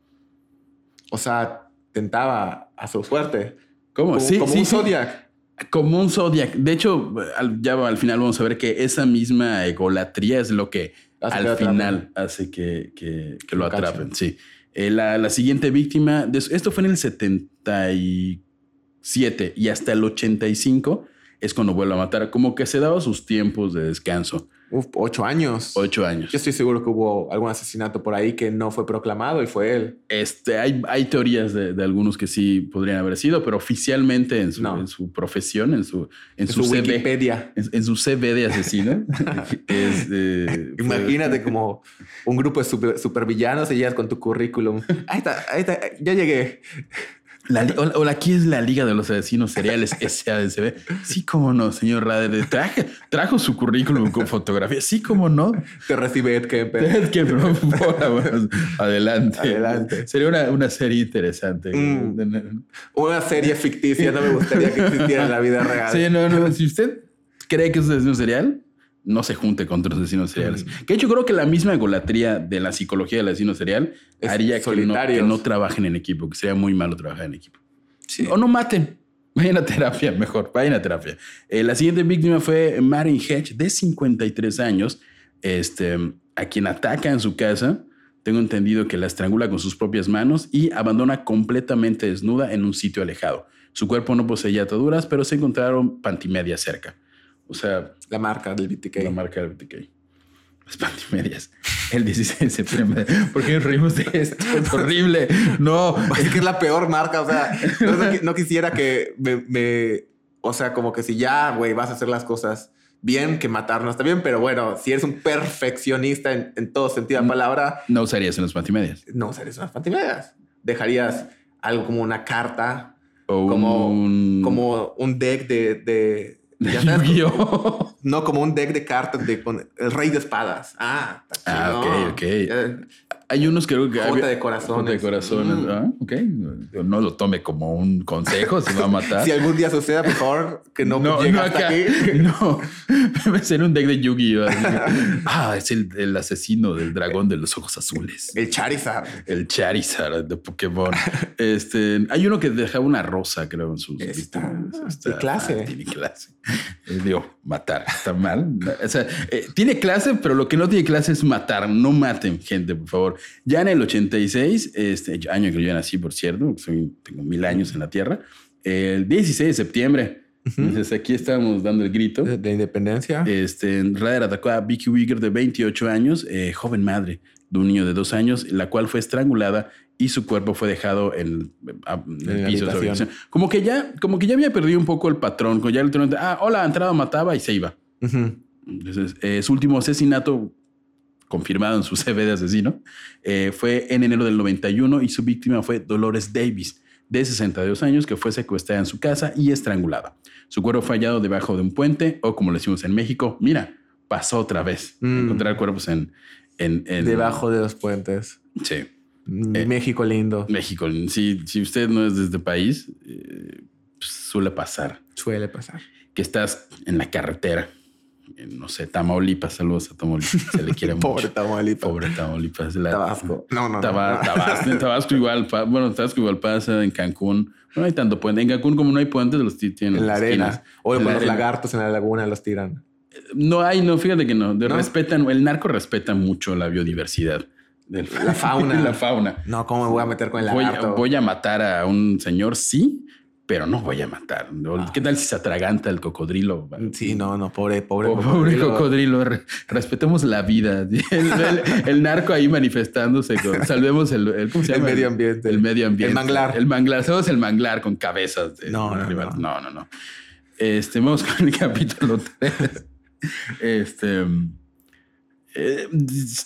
O sea, tentaba a su suerte. ¿Cómo? Como, sí, como sí, un sí. Zodiac. Como un Zodiac. De hecho, al, ya al final vamos a ver que esa misma egolatría es lo que Hace al final hace que, que- que lo atrapen. Sí. Eh, la, la siguiente víctima, de- esto fue en el 77 y hasta el 85 es cuando vuelve a matar. Como que se daba sus tiempos de descanso. Uf, ocho años. Ocho años. Yo estoy seguro que hubo algún asesinato por ahí que no fue proclamado y fue él. Este, hay, hay teorías de, de algunos que sí podrían haber sido, pero oficialmente en su, No. en su profesión, en su, en En su, su CV, Wikipedia. en, en su CV de asesino, es, eh, fue- Imagínate como un grupo de super, supervillanos y llegas con tu currículum. Ahí está, ahí está, ya llegué. La o aquí es la Liga de los Asesinos Seriales SADCB. Sí, cómo no, señor Rader. Traje, trajo su currículum con fotografía. Sí, cómo no. Te recibe Ed Kemper. Por favor, adelante. Adelante. Sería una, una serie interesante. Mm. Una serie ficticia no me gustaría que existiera en la vida real. Sí, no, no. Si usted cree que es un asesino serial, no se junte con otros asesinos seriales. Mm. Que de hecho creo que la misma egolatría de la psicología del asesino serial Es haría que no, que no trabajen en equipo, que sería muy malo trabajar en equipo. O no maten. Vayan a terapia, mejor. Vayan a terapia. Eh, la siguiente víctima fue Marin Hedge, de 53 años, este, a quien ataca en su casa. Tengo entendido que la estrangula con sus propias manos y abandona completamente desnuda en un sitio alejado. Su cuerpo no poseía ataduras, pero se encontraron pantimedias cerca. O sea, La marca del BTK. la marca del BTK. Las pantimedias. El 16 de septiembre. ¿Por qué nos reímos de esto? Es horrible. No. Es que es la peor marca. O sea, no, no qui- no quisiera que me, me- O sea, como que si ya, güey, vas a hacer las cosas bien, que matarnos está bien. Pero bueno, si eres un perfeccionista en, en todo sentido de la palabra, No usarías en las pantimedias. no usarías unas pantimedias. Dejarías algo como una carta, O como un... como un deck de. de de ya sabes, Yu-Gi-Oh! No, como un deck de cartas de con el rey de espadas. Ah, Ah, ok, ok. Hay unos que creo que... Jota había- de corazones. Jota de corazones. Mm. Ah, ok. No lo tome como un consejo, se va a matar. Si algún día suceda, por favor, que no, llegue hasta aquí. No, debe ser un deck de que, Ah, es el, el asesino del dragón de los ojos azules. El Charizard. El Charizard de Pokémon. Este, hay uno que dejaba una rosa, creo, en sus Está- de clase. ah, tiene clase. Eh, digo, matar. Está mal. O sea, eh, tiene clase, pero lo que no tiene clase es matar. No maten, gente, por favor. Ya en el 86, este año que yo nací, por cierto, soy, tengo mil años en la Tierra, el 16 de septiembre. Entonces aquí estábamos dando el grito. De, de independencia. Este, Rader atacó a Vicky Wigger de 28 años, eh, joven madre de un niño de dos años, la cual fue estrangulada y su cuerpo fue dejado en, el En la piso habitación. Como que ya, como que ya había perdido un poco el patrón, como ya literalmente, ah, hola, entrada, mataba y se iba. Entonces, eh, su último asesinato confirmado en su CV de asesino eh, fue en enero del 91 y su víctima fue Dolores Davis, de 62 años, que fue secuestrada en su casa y estrangulada. Su cuerpo fue hallado debajo de un puente, o como le decimos en México, mira, pasó otra vez. Mm. Encontrar cuerpos en, en, en- Debajo de los puentes. Sí, Eh, México lindo. México. Si, si usted no es de este país, eh, pues, suele pasar Suele pasar. que estás en la carretera. en, no sé, Tamaulipas, saludos a Tamaulipas. Se le quiere mucho. Pobre Tamaulipas. Pobre Tamaulipas. La- Tabasco. No, no, no. Taba- Tabasco, Tabasco igual, bueno, Tabasco igual pasa, en Cancún. No hay tanto puente. En Cancún, como no hay puentes, los ti- tienen En la arena. O la los arena. lagartos en la laguna los tiran. No hay, no, fíjate que no. De- ¿No? Respetan, el narco respeta mucho la biodiversidad. Del- La fauna. la fauna. No, ¿cómo me voy a meter con el Voy, lagarto? voy a matar a un señor, sí, pero no voy a matar. ¿no? Ah. ¿Qué tal si se atraganta el cocodrilo? Sí, no, no, pobre, pobre, Pobre, pobre cocodrilo, re- respetemos la vida. El, el- el narco ahí manifestándose con salvemos el, el- ¿cómo se El llama? medio ambiente. El medio ambiente. El manglar. El manglar. Salvemos el manglar con cabezas. de No, no, no. no, no, no. Este, vamos con el capítulo 3. Este. Eh,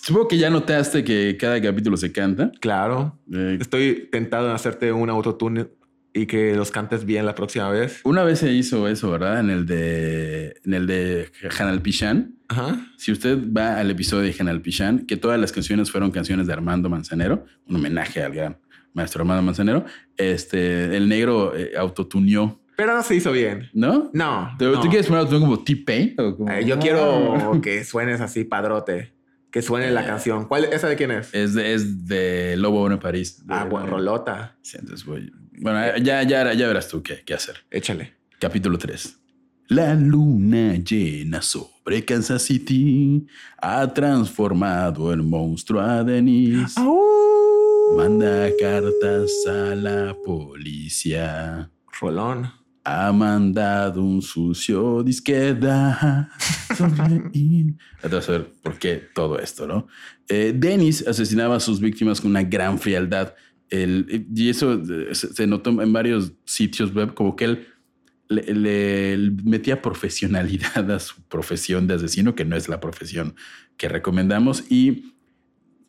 supongo que ya notaste que cada capítulo se canta. Claro. Eh, Estoy tentado en hacerte un autotune y que los cantes bien la próxima vez. una vez se hizo eso, ¿verdad? En el de, en el de Hanal Pichán. Ajá. Si usted va al episodio de Hanal Pichán, que todas las canciones fueron canciones de Armando Manzanero, un homenaje al gran maestro Armando Manzanero, este, el negro eh, autotuneó, Pero no se hizo bien. ¿no? No. ¿Tú, no. tú quieres poner como T-Pain? como- Eh, yo quiero que suenes así, padrote. Que suene la canción. ¿Cuál? ¿Esa de quién es? Es de, es de Lobo Bueno París. Ah, bueno, rolota. Sí, entonces voy. Bueno, ya, ya, ya verás tú qué, qué hacer. Échale. Capítulo 3. La luna llena sobre Kansas City ha transformado en monstruo a Denise. Manda cartas a la policía. Rolón. Ha mandado un sucio disqueda. sonreír. Entonces, a ver por qué todo esto, ¿no? Eh, Dennis asesinaba a sus víctimas con una gran frialdad. El- y eso eh, se notó en varios sitios web, como que él le, le metía profesionalidad a su profesión de asesino, que no es la profesión que recomendamos. Y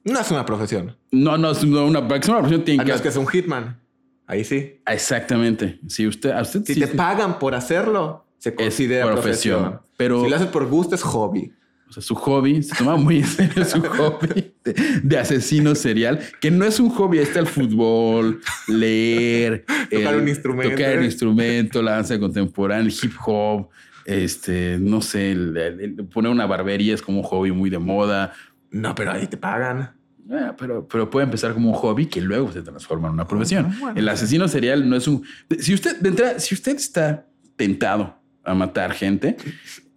No es una profesión. no, no, es una, sea una profesión tiene Ah, que es que es un hitman. Ahí sí. Exactamente. Si usted, a usted Si sí- te pagan por hacerlo, se considera profesión. profesión. Pero- si lo haces por gusto, es hobby. o sea, su hobby, se toma muy en serio su hobby de, de asesino serial, que no es un hobby, está el fútbol, leer, Tocar el- un instrumento. tocar el instrumento, la danza contemporánea, el hip hop, este, no sé, el- el- el poner una barbería es como un hobby muy de moda. No, pero ahí te pagan. Ah, pero, pero puede empezar como un hobby que luego se transforma en una profesión. Bueno. El asesino serial no es un. Si usted, de entrada, si usted está tentado a matar gente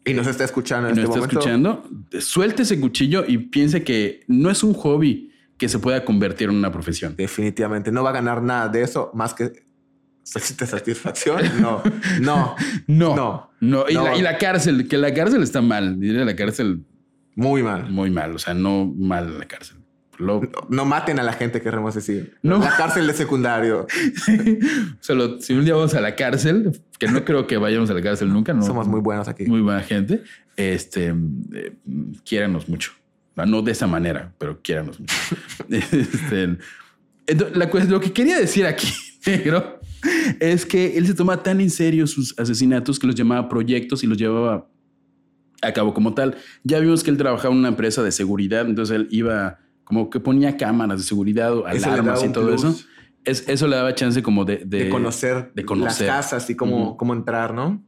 Y nos está escuchando y en no este está momento. escuchando, suelte ese cuchillo y piense que no es un hobby que se pueda convertir en una profesión. Definitivamente no va a ganar nada de eso más que satisfacción. No, no, No, No. no. Y, No. La, y la cárcel, que la cárcel está mal. Diría la cárcel muy mal. muy mal. O sea, no mal la cárcel. Lo, No maten a la gente, queremos decir. No. La cárcel de secundario. Solo si un día vamos a la cárcel, que no creo que vayamos a la cárcel nunca, no. Somos muy buenos aquí. muy buena gente. Este, eh, quiéranos mucho. No, de esa manera, pero quiéranos mucho. Este, la lo que quería decir aquí, negro, es que él se toma tan en serio sus asesinatos que los llamaba proyectos y los llevaba a cabo como tal. Ya vimos que él trabajaba en una empresa de seguridad, entonces él iba como que ponía cámaras de seguridad, le alarmas y todo plus eso. Es, eso le daba chance como de, de, De, conocer, de conocer. las casas y cómo, cómo entrar, ¿no?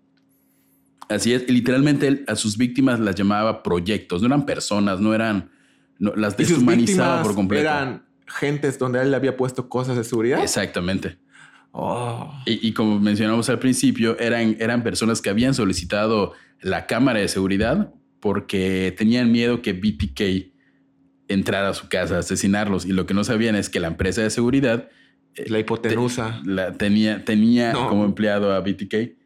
Así es, literalmente él a sus víctimas las llamaba proyectos, no eran personas, no eran, no, las deshumanizaba por completo. eran gentes donde él le había puesto cosas de seguridad. Exactamente. Oh. Y, y como mencionamos al principio, eran, eran personas que habían solicitado la cámara de seguridad porque tenían miedo que BTK entrara a su casa asesinarlos. Y lo que no sabían es que la empresa de seguridad La hipotenusa. la tenía, tenía No. como empleado a BTK.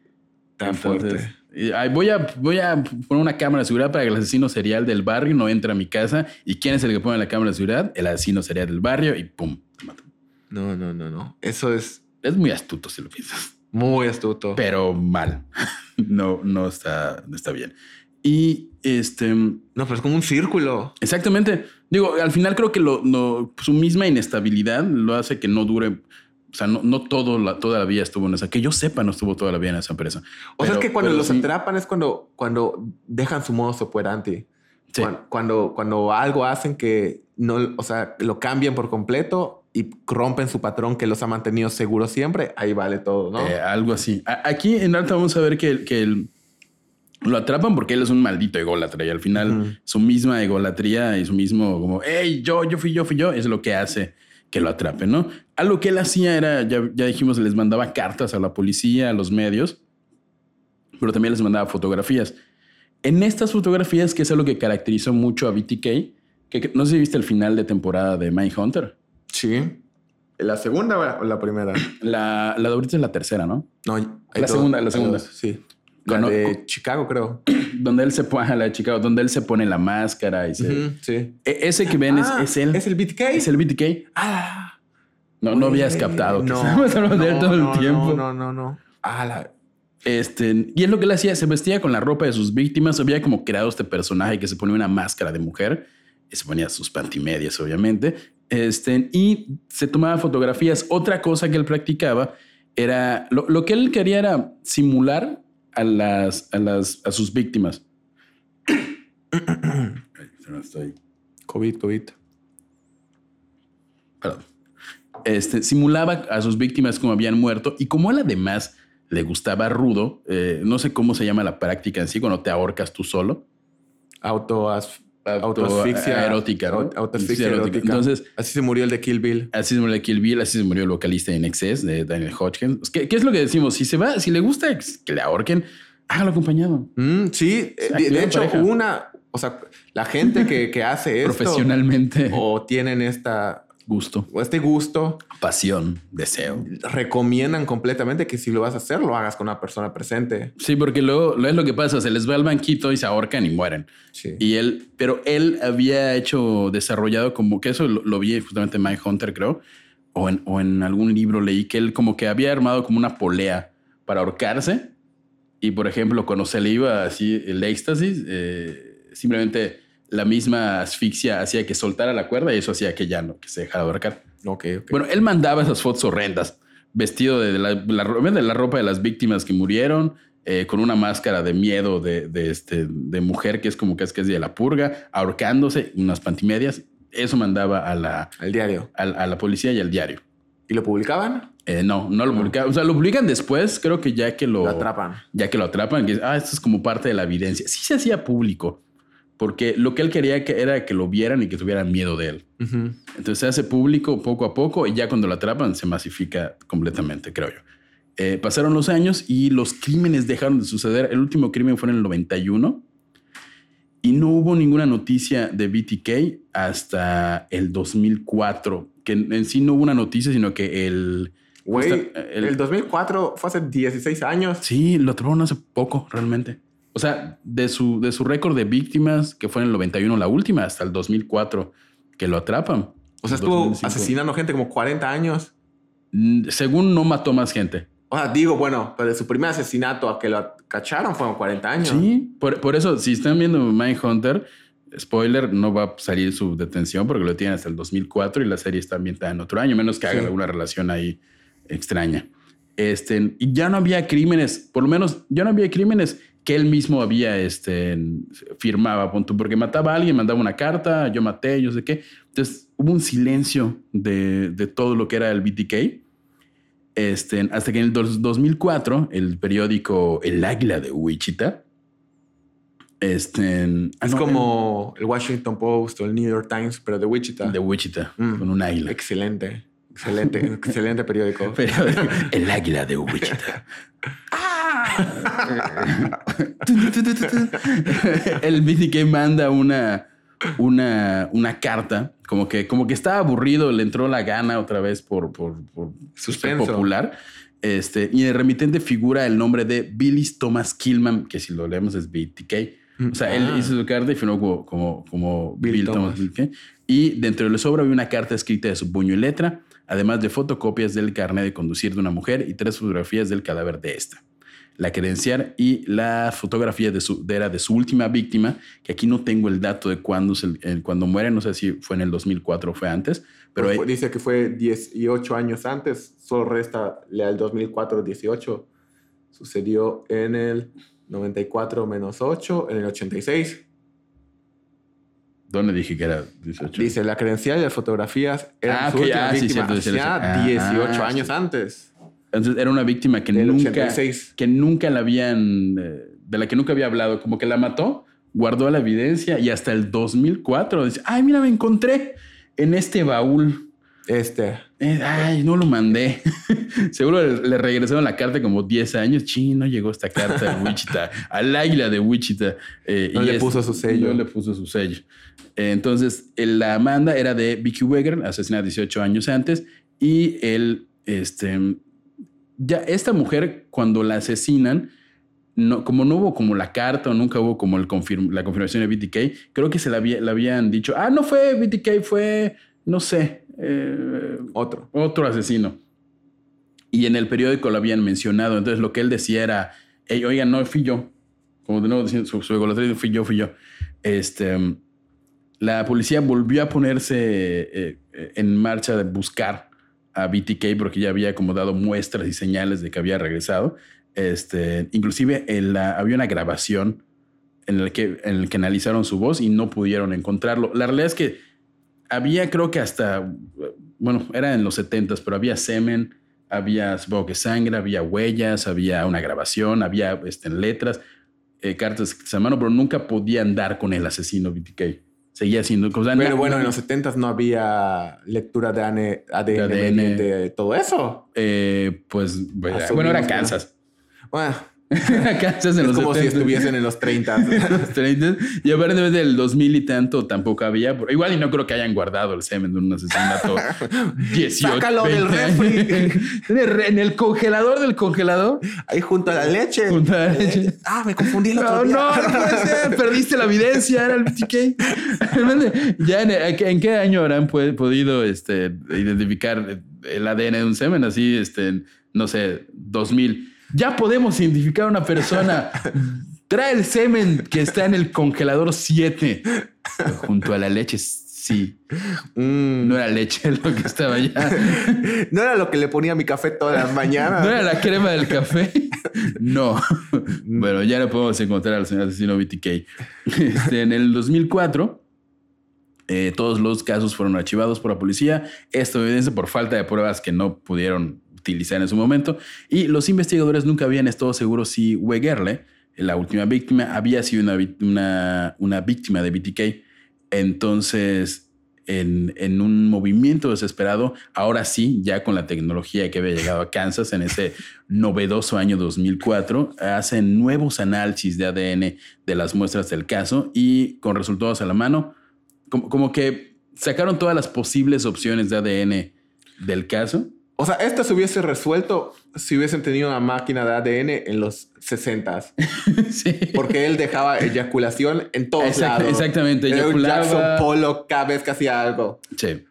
Tan Entonces, fuerte. voy, a, voy a poner una cámara de seguridad para que el asesino serial del barrio no entre a mi casa. ¿Y quién es el que pone la cámara de seguridad? El asesino serial del barrio y pum. te matan. No, no, no, no. Eso es Es muy astuto si lo piensas, muy astuto. pero mal. No, no está, no está bien. Y este, No, pero es como un círculo. exactamente. Digo, al final creo que lo, su misma inestabilidad lo hace que no dure. O sea, no, no todo la, toda la vida estuvo en esa. Que yo sepa, no estuvo toda la vida en esa empresa. O sea, es que cuando los sí- atrapan es cuando, cuando dejan su modo operandi. Sí. Cuan- Cuando, cuando algo hacen que no, o sea, lo cambian por completo y rompen su patrón que los ha mantenido seguros siempre, ahí vale todo, ¿no? Eh, algo así. A- aquí en Alta vamos a ver que, que el- lo atrapan porque él es un maldito ególatra y al final su misma egolatría y su mismo como, hey, yo, yo fui yo, fui yo, es lo que hace que lo atrapen, ¿no? Algo que él hacía era, ya, ya dijimos, les mandaba cartas a la policía, a los medios, pero también les mandaba fotografías. En estas fotografías, que es algo que caracterizó mucho a BTK, que, no sé si viste el final de temporada de Mindhunter. Sí. ¿La segunda o la primera? La, la de ahorita es la tercera, ¿no? No, hay La segunda, la segunda. dos, Sí. La Cono- de Chicago, creo. donde él se pone la chica, donde él se pone la máscara y se... Sí. E- ese que ven es- Ah, es, él. ¿Es el BTK? Es el BTK. Ah. No, no habías captado. que No, de él no, todo no, el tiempo. No, no, no, no. Ah, la... Este, y es lo que él hacía, se vestía con la ropa de sus víctimas, había como creado este personaje que se ponía una máscara de mujer, y se ponía sus pantimedias, obviamente, este, y se tomaba fotografías. Otra cosa que él practicaba era, lo, lo que él quería era simular a las, a las, a sus víctimas. Estoy- COVID, COVID. perdón, este, simulaba a sus víctimas como habían muerto y como él además le gustaba rudo, eh, no sé cómo se llama la práctica en sí, cuando te ahorcas tú solo. Auto, as- Auto- autoasfixia erótica, ¿no? Aut- Autoasfixia erótica. Entonces- así se murió el de Kill Bill. Así se murió Kill Bill, así se murió el vocalista en Excess de Daniel Hodgkins. ¿Qué, qué es lo que decimos? Si se va, si le gusta que le ahorquen, hágalo acompañado. Mm, sí, eh, de, de hecho, pareja. una, o sea, la gente que, que hace esto Profesionalmente. o tienen esta, Gusto, o este gusto, pasión, deseo. recomiendan completamente que si lo vas a hacer, lo hagas con una persona presente. Sí, porque luego, luego es lo que pasa, se les va al banquito y se ahorcan y mueren. Sí. Y él, pero él había hecho, desarrollado como que eso lo, lo vi justamente en Mindhunter, creo, o en, o en algún libro leí que él como que había armado como una polea para ahorcarse. Y por ejemplo, cuando se le iba así el éxtasis, eh, simplemente la misma asfixia hacía que soltara la cuerda y eso hacía que ya no, que se dejara ahorcar. ok, ok. Bueno, él mandaba esas fotos horrendas vestido de la, la ro- de la ropa de las víctimas que murieron, eh, con una máscara de miedo de, de, este, de mujer que es como que es que es de la purga, ahorcándose, unas pantimedias. Eso mandaba a la, Al diario. a, a la policía y al diario. ¿Y lo publicaban? Eh, no, no lo publicaban. O sea, lo publican después, creo que ya que lo, Lo atrapan. Ya que lo atrapan, que ah, esto es como parte de la evidencia. Sí se hacía público, porque lo que él quería que era que lo vieran y que tuvieran miedo de él. Ujú. Entonces se hace público poco a poco y ya cuando lo atrapan se masifica completamente, creo yo. Eh, pasaron los años y los crímenes dejaron de suceder. El último crimen fue en el 91 y no hubo ninguna noticia de BTK hasta el 2004, que en en sí no hubo una noticia, sino que el... Güey, el- el 2004 fue hace 16 años. Sí, lo atraparon hace poco, realmente. O sea, de su, de su récord de víctimas, que fue en el 91 la última, hasta el 2004, que lo atrapan. O sea, estuvo 2005. asesinando gente como 40 años. Mm, Según no mató más gente. O sea, digo, bueno, pero de su primer asesinato a que lo cacharon fueron 40 años. Sí, por, por eso, si están viendo Mindhunter, spoiler, no va a salir su detención porque lo tienen hasta el 2004 y la serie está ambientada en otro año, menos que haga Sí. alguna relación ahí extraña. Este, y ya no había crímenes, por lo menos ya no había crímenes que él mismo había este, firmaba, porque mataba a alguien, mandaba una carta, yo maté, yo sé qué. Entonces hubo un silencio de, de todo lo que era el BTK. Este, hasta que en el dos- 2004, el periódico El Águila de Wichita. Este, ah, Es no, como el Washington Post o el New York Times, pero de Wichita. de Wichita, Mm. con un águila. Excelente. Excelente. excelente periódico. Periódico, el Águila de Wichita. el BTK manda una, una, una carta, como que, como que estaba aburrido, le entró la gana otra vez por, por, por ser popular. Este, y en el remitente figura el nombre de Billy Thomas Killman, que si lo leemos es BTK. O sea, él Ah. hizo su carta y firmó como, como, como Bill Bill, Thomas. Thomas. Y dentro de la sobra había una carta escrita de su puño y letra, además de fotocopias del carnet de conducir de una mujer y tres fotografías del cadáver de esta. La credencial y la fotografía de su, de, era de su última víctima, que aquí no tengo el dato de cuándo, el- cuando muere, no sé si fue en el 2004 o fue antes, pero hay- dice que fue 18 años antes, solo resta al 2004, 18. Sucedió en el 94 menos 8, en el 86. ¿dónde dije que era 18? Dice, la credencial y las fotografías eran Ah, su última ah, sí, víctima cierto, cierto, asesinada cierto. Ah, 18 ah, años sí. antes. Entonces era una víctima que Del nunca, 86. que nunca la habían, eh, de la que nunca había hablado, como que la mató, guardó la evidencia y hasta el 2004 dice, ay, mira, me encontré en este baúl. Este. Eh, ay, no lo mandé. Seguro le, regresaron la carta como 10 años. Ching, no llegó esta carta de Wichita, al águila de Wichita. Eh, No y le puso su sello. No le puso su sello. Entonces, el- la manda era de Vicky Weger, asesinada 18 años antes. Y él, este, ya esta mujer, cuando la asesinan, no, como no hubo como la carta o nunca hubo como el confirm- la confirmación de BTK, creo que se la, había- le habían dicho, ah, no fue BTK, fue, no sé, eh, Otro. otro asesino. Y en el periódico lo habían mencionado. Entonces lo que él decía era, "Ey, oigan, no fui yo. Como de nuevo diciendo su, su fui yo, fui yo. Este, la policía volvió a ponerse eh, eh, en marcha de buscar a BTK porque ya había como dado muestras y señales de que había regresado. Este, inclusive en la- había una grabación en la que, en el que analizaron su voz y no pudieron encontrarlo. La realidad es que había, creo que hasta, bueno, era en los 70 pero había semen, había sangre, había huellas, había una grabación, había este, letras, eh, cartas a mano, pero nunca podían dar con el asesino BTK. Seguía siendo. o sea, Pero no- bueno, en los 70 no había lectura de ADN, De ADN. de todo eso. eh, pues, bueno, era. Kansas. Bueno, En es los como si 70. estuviesen en los 30. los 30. Y aparentemente del 2000 y tanto tampoco había. Igual y no creo que hayan guardado el semen de un asesinato 18. Sácalo del 20 años. En el re- en el congelador del congelador. Ahí junto a la leche. Junto a la leche. Ah, me confundí el otro No, día. no, no puede ser. Perdiste la evidencia. Era el BTK. Ya en, ¿en qué año habrán podido este, identificar el ADN de un semen? Así, este, no sé, 2000. Ya podemos identificar a una persona. Trae el semen que está en el congelador 7 junto a la leche Sí, Mm. no era leche lo que estaba allá. No era lo que le ponía a mi café todas las mañanas. ¿No era la crema del café? No. Bueno, ya no podemos encontrar al señor asesino BTK. Este, en el 2004, eh, todos los casos fueron archivados por la policía. Esto evidencia por falta de pruebas que no pudieron utilizar en su momento. Y los investigadores nunca habían estado seguros si Wegerle, la última víctima, había sido una, una víctima de BTK. Entonces, en, en un movimiento desesperado, ahora sí, ya con la tecnología que había llegado a Kansas en ese novedoso año 2004, hacen nuevos análisis de ADN de las muestras del caso y con resultados a la mano, como, como que sacaron todas las posibles opciones de ADN del caso. O sea, esto se hubiese resuelto si hubiesen tenido una máquina de ADN en los 60 sí. Porque él dejaba eyaculación en todos Exact- lados. exactamente, Era un eyaculaba. Jackson Pollock cada vez que hacía algo. Sí.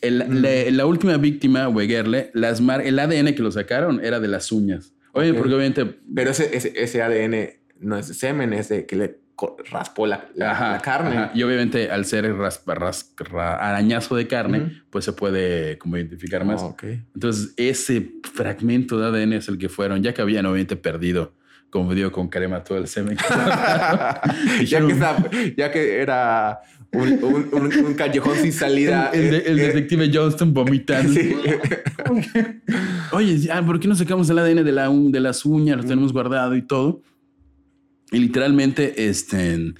El- la, la última víctima, Wegerle, las mar el ADN que lo sacaron era de las uñas. Oye, porque obviamente Pero ese, ese, ese ADN no es semen, es de que le raspó la, la- Ajá, la carne. ajá. Y obviamente al ser raspa- ras- ra- arañazo de carne, Ujú. pues se puede como identificar más. Ah, ok. Entonces ese fragmento de ADN es el que fueron, ya que habían obviamente perdido, como dio con crema todo el semen. ya, que ya que era un, un- un- un callejón sin salida. el, de- el eh, eh, detective Johnston vomitando. sí. Oye, ¿por qué no sacamos el ADN de, la, de las uñas? Lo tenemos guardado y todo. Y literalmente, este,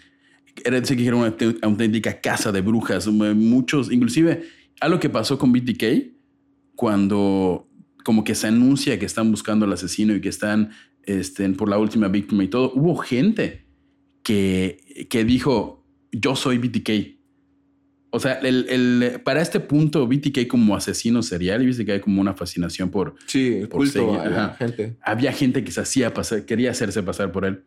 que era una aut- auténtica casa de brujas. Muchos, inclusive, algo que pasó con BTK, cuando como que se anuncia que están buscando al asesino y que están este, por la última víctima y todo, hubo gente que, que dijo, yo soy BTK. O sea, el, el- para este punto, BTK como asesino serial, y viste que hay como una fascinación por... Sí, Por culto seguir, a la gente. Había gente que se hacía pasar, quería hacerse pasar por él.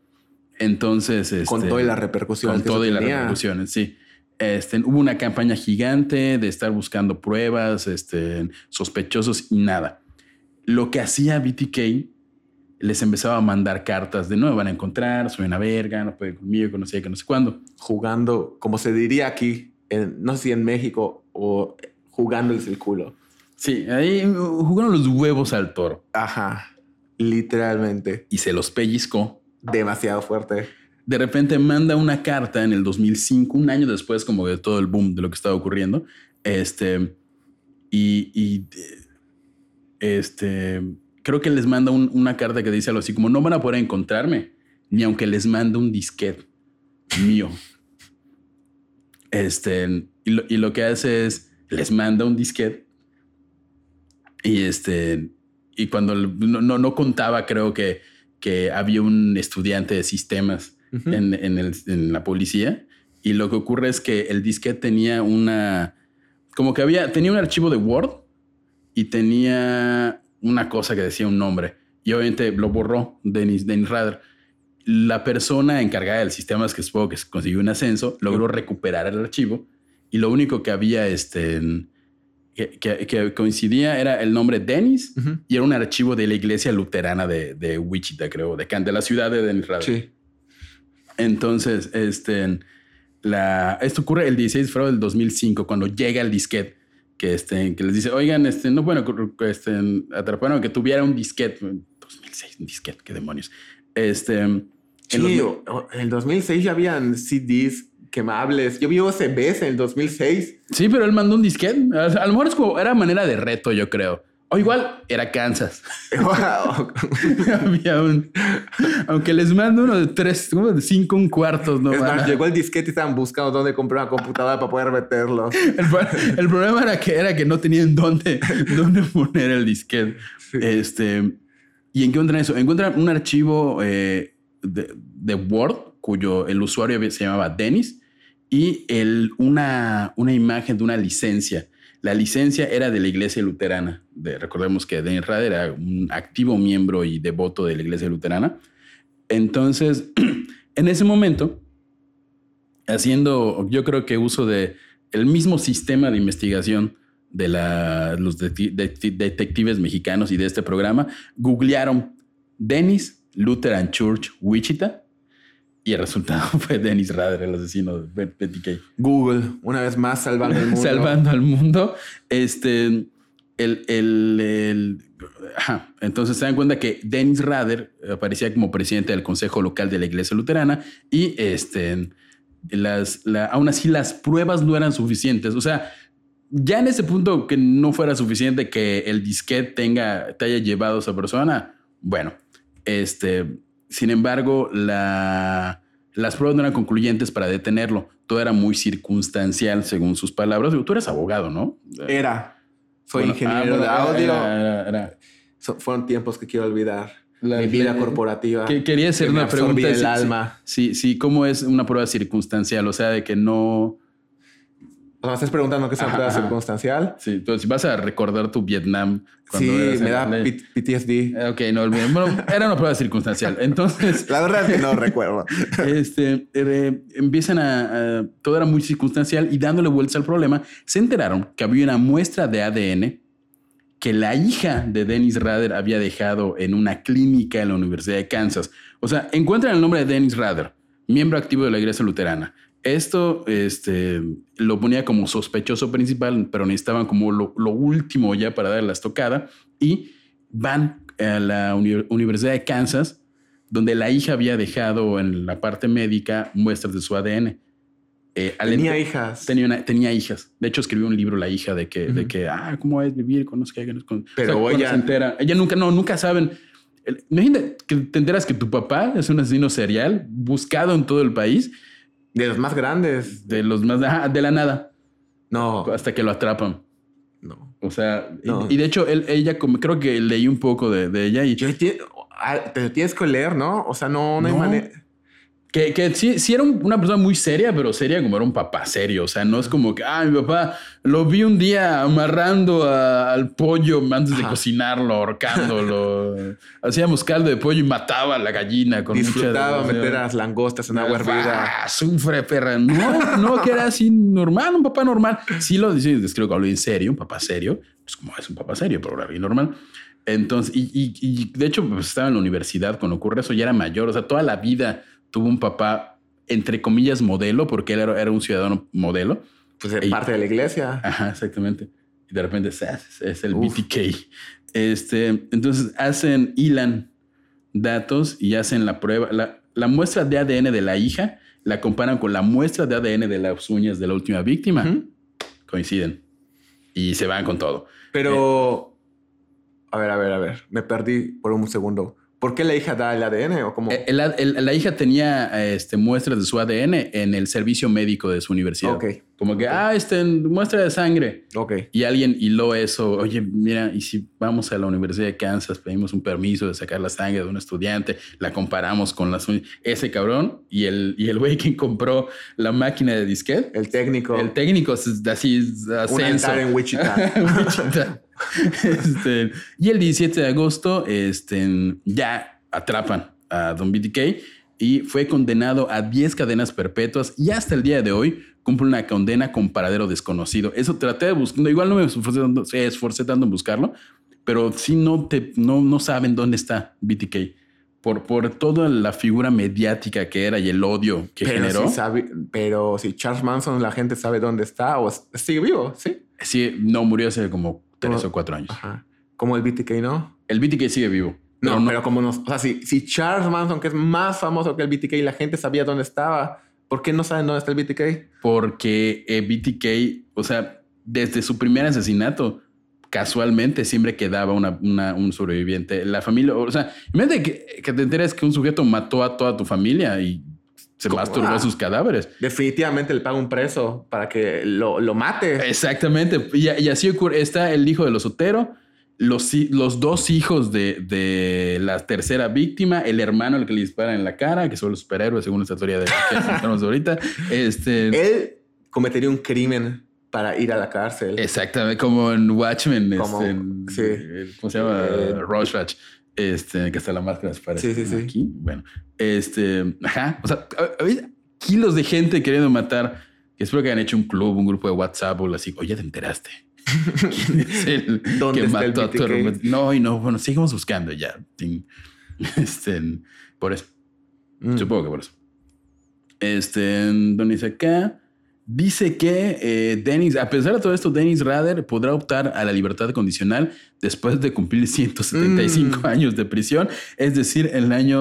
Entonces... Con este, todas las repercusiones. con que eso todo y las tenía. repercusiones, sí. Este, hubo una campaña gigante de estar buscando pruebas, este, sospechosos y nada. Lo que hacía BTK les empezaba a mandar cartas de no me van a encontrar, soy una verga, no pueden conmigo, que no sé qué, no sé cuándo. Jugando, como se diría aquí, en, no sé si en México o jugándoles el culo. Sí, ahí uh, jugaron los huevos al toro Ajá. Literalmente. y se los pellizcó. Demasiado fuerte. De repente manda una carta en el 2005, un año después como de todo el boom de lo que estaba ocurriendo. Este, y, y, este, creo que les manda un- una carta que dice algo así como no van a poder encontrarme, ni aunque les mande un disquete mío. Este, y lo, y lo que hace es les manda un disquete y este, y cuando no, no, no contaba, creo que, que había un estudiante de sistemas en, en el- en la policía. Y lo que ocurre es que el disquete tenía una. Como que había. Tenía un archivo de Word y tenía una cosa que decía un nombre. Y obviamente lo borró Dennis, Dennis Rader. La persona encargada del sistema, que supongo que consiguió un ascenso, logró recuperar el archivo. Y lo único que había este, en- que, que- que coincidía era el nombre Dennis Ujú. y era un archivo de la iglesia luterana de, de Wichita, creo, de, de la ciudad de Dennis Rader. Sí. Entonces, este, la, esto ocurre el 16 de febrero del 2005, cuando llega el disquete, que, este, que les dice, oigan, este, no, bueno, este, atraparon que tuviera un disquete. 2006, un disquete, qué demonios. Este, en Sí, los- en el 2006 ya habían CDs quemables. Yo vi OCBs en el 2006. sí, pero él mandó un disquete. A lo mejor es como, era manera de reto, yo creo. O igual era Kansas. Wow. Había un, aunque les mando uno de tres, como de cinco un cuartos, no es más, más. llegó el disquete y estaban buscando dónde comprar una computadora para poder meterlo. El, pro- el problema era que, era que no tenían dónde, dónde poner el disquete. Este, ¿Y en qué encuentran eso? Encuentran un archivo eh, de, de Word cuyo el usuario se llamaba Dennis y una, una imagen de una licencia. La licencia era de la iglesia luterana. De, recordemos que Dennis Rader era un activo miembro y devoto de la iglesia luterana. Entonces, en ese momento, haciendo, yo creo que uso de el mismo sistema de investigación de la- los detectives mexicanos y de este programa, googlearon Dennis Lutheran Church Wichita Y el resultado fue Dennis Rader, el asesino de Betty Kay. Google, una vez más salvando el mundo. Salvando al mundo. Este, el, el, el- ajá. Entonces se dan cuenta que Dennis Rader aparecía como presidente del Consejo Local de la Iglesia Luterana y este, las, la- aún así las pruebas no eran suficientes. O sea, ya en ese punto que no fuera suficiente que el disquete tenga, te haya llevado a esa persona, bueno, este, sin embargo, la, las pruebas no eran concluyentes para detenerlo. Todo era muy circunstancial, según sus palabras. Tú eres abogado, ¿no? Era. Soy Bueno, ingeniero ah, de audio. era- era- era- So- fueron tiempos que quiero olvidar. La- Mi vida la- corporativa. que- quería hacer que una pregunta. el sí, sí, alma. Sí, sí, ¿cómo es una prueba circunstancial? O sea, de que no... O sea, me estás preguntando qué es una prueba ajá. circunstancial. Sí, entonces, vas a recordar tu Vietnam... Sí, eras me da P- PTSD. Ok, no. Bueno, era una prueba circunstancial. Entonces, La verdad es que no recuerdo. este, eh, empiezan a, a- Todo era muy circunstancial y dándole vueltas al problema, se enteraron que había una muestra de ADN que la hija de Dennis Rader había dejado en una clínica en la Universidad de Kansas. O sea, encuentran el nombre de Dennis Rader, miembro activo de la Iglesia Luterana. Esto este, lo ponía como sospechoso principal, pero necesitaban como lo, lo último ya para dar la estocada y van a la uni- Universidad de Kansas, donde la hija había dejado en la parte médica muestras de su ADN. Eh, Tenía hijas. Tenía, una- tenía hijas. De hecho, escribió un libro la hija de que, de que ah, ¿cómo es vivir con los que hagan? Con... Pero ella- se entera. Ella nunca, no, nunca saben. Imagínate que te enteras que tu papá es un asesino serial buscado en todo el país, De los más grandes. de los más ajá, de la nada, No. hasta que lo atrapan. No. O sea, y- No. y, de hecho, él, ella, como- creo que leí un poco de, de ella y Yo ti- ah, te tienes que leer, ¿no? O sea, no, no, hay manera. Que, que sí, sí era un- una persona muy seria, pero seria como era un papá serio. O sea, no es como que, ah, mi papá lo vi un día amarrando a- al pollo antes de Ajá. cocinarlo, ahorcándolo. Hacíamos caldo de pollo y mataba a la gallina con Disfrutaba mucha meter a las langostas en agua hervida. Ah, sufre, perra. No, no, que era así normal, un papá normal. Sí lo dice, creo que hablo en serio, un papá serio. Pues como es un papá serio, pero era bien normal. Entonces, y, y- y de hecho, pues estaba en la universidad cuando ocurre eso, ya era mayor. O sea, toda la vida tuvo un papá, entre comillas, modelo, porque él era, era un ciudadano modelo. Pues de parte de la iglesia. Ajá, exactamente. Y de repente es, es el Uf. BTK. Este, entonces hacen, hilan datos y hacen la prueba. La, la muestra de ADN de la hija la comparan con la muestra de ADN de las uñas de la última víctima. Coinciden. Y se van con todo. Pero. A ver, a ver, a ver. Me perdí por un segundo. ¿Por qué la hija da el ADN? ¿O cómo? Eh, el- el- la hija tenía este, muestras de su ADN en el servicio médico de su universidad. Ok. Como que, Ok. ah, este, muestra de sangre. ok. Y alguien hiló eso. Oye, mira, y si vamos a la Universidad de Kansas, pedimos un permiso de sacar la sangre de un estudiante, la comparamos con las. Ese cabrón y el, y el güey que compró la máquina de disquete, El técnico. el técnico así, un ascenso. altar en Wichita. Wichita. Este, y el 17 de agosto este, ya atrapan a Don BTK y fue condenado a 10 cadenas perpetuas y hasta el día de hoy cumple una condena con paradero desconocido. Eso traté de buscar, igual no me esforcé tanto, se esforcé tanto en buscarlo, pero sí no, te, no, no saben dónde está BTK. Por, por toda la figura mediática que era y el odio que pero, generó. si sabe- pero si Charles Manson, la gente sabe dónde está o sigue vivo, ¿sí? Sí, no, murió hace como tres o cuatro años. Ajá. Como el BTK, ¿no? El BTK sigue vivo. No, pero pero como nos. O sea, si, si Charles Manson, que es más famoso que el BTK, y la gente sabía dónde estaba, ¿por qué no saben dónde está el BTK? porque eh, BTK, o sea, desde su primer asesinato, casualmente siempre quedaba una, una- un sobreviviente. La familia, o sea, imagínate que, que te enteres que un sujeto mató a toda tu familia y se ¿Cómo? masturbó a Ah. sus cadáveres. Definitivamente le paga un preso para que lo, lo mate. Exactamente. Y, y así ocurre. Está el hijo de los Otero, los, los dos hijos de, de la tercera víctima, el hermano al que le dispara en la cara, que son los superhéroes, según esta teoría de que estamos ahorita. Este, Él cometería un crimen para ir a la cárcel. Exactamente, como en Watchmen, Como- este, sí. ¿cómo se llama? Eh, Rorschach, este, que hasta la máscara se parece. Sí, sí, sí. Aquí, bueno, este, ajá, o sea, ha- había kilos de gente queriendo matar. que Espero que hayan hecho un club, un grupo de WhatsApp o algo así. Oye, ¿te enteraste? ¿Quién es el ¿Dónde que está el mató a tu hermano? No, y no, bueno, seguimos buscando ya. Este, por eso, Mm. supongo que por eso. Este, donde dice acá, dice que eh, Dennis, a pesar de todo esto, Dennis Rader podrá optar a la libertad condicional después de cumplir 175 Mm. años de prisión, es decir, en el año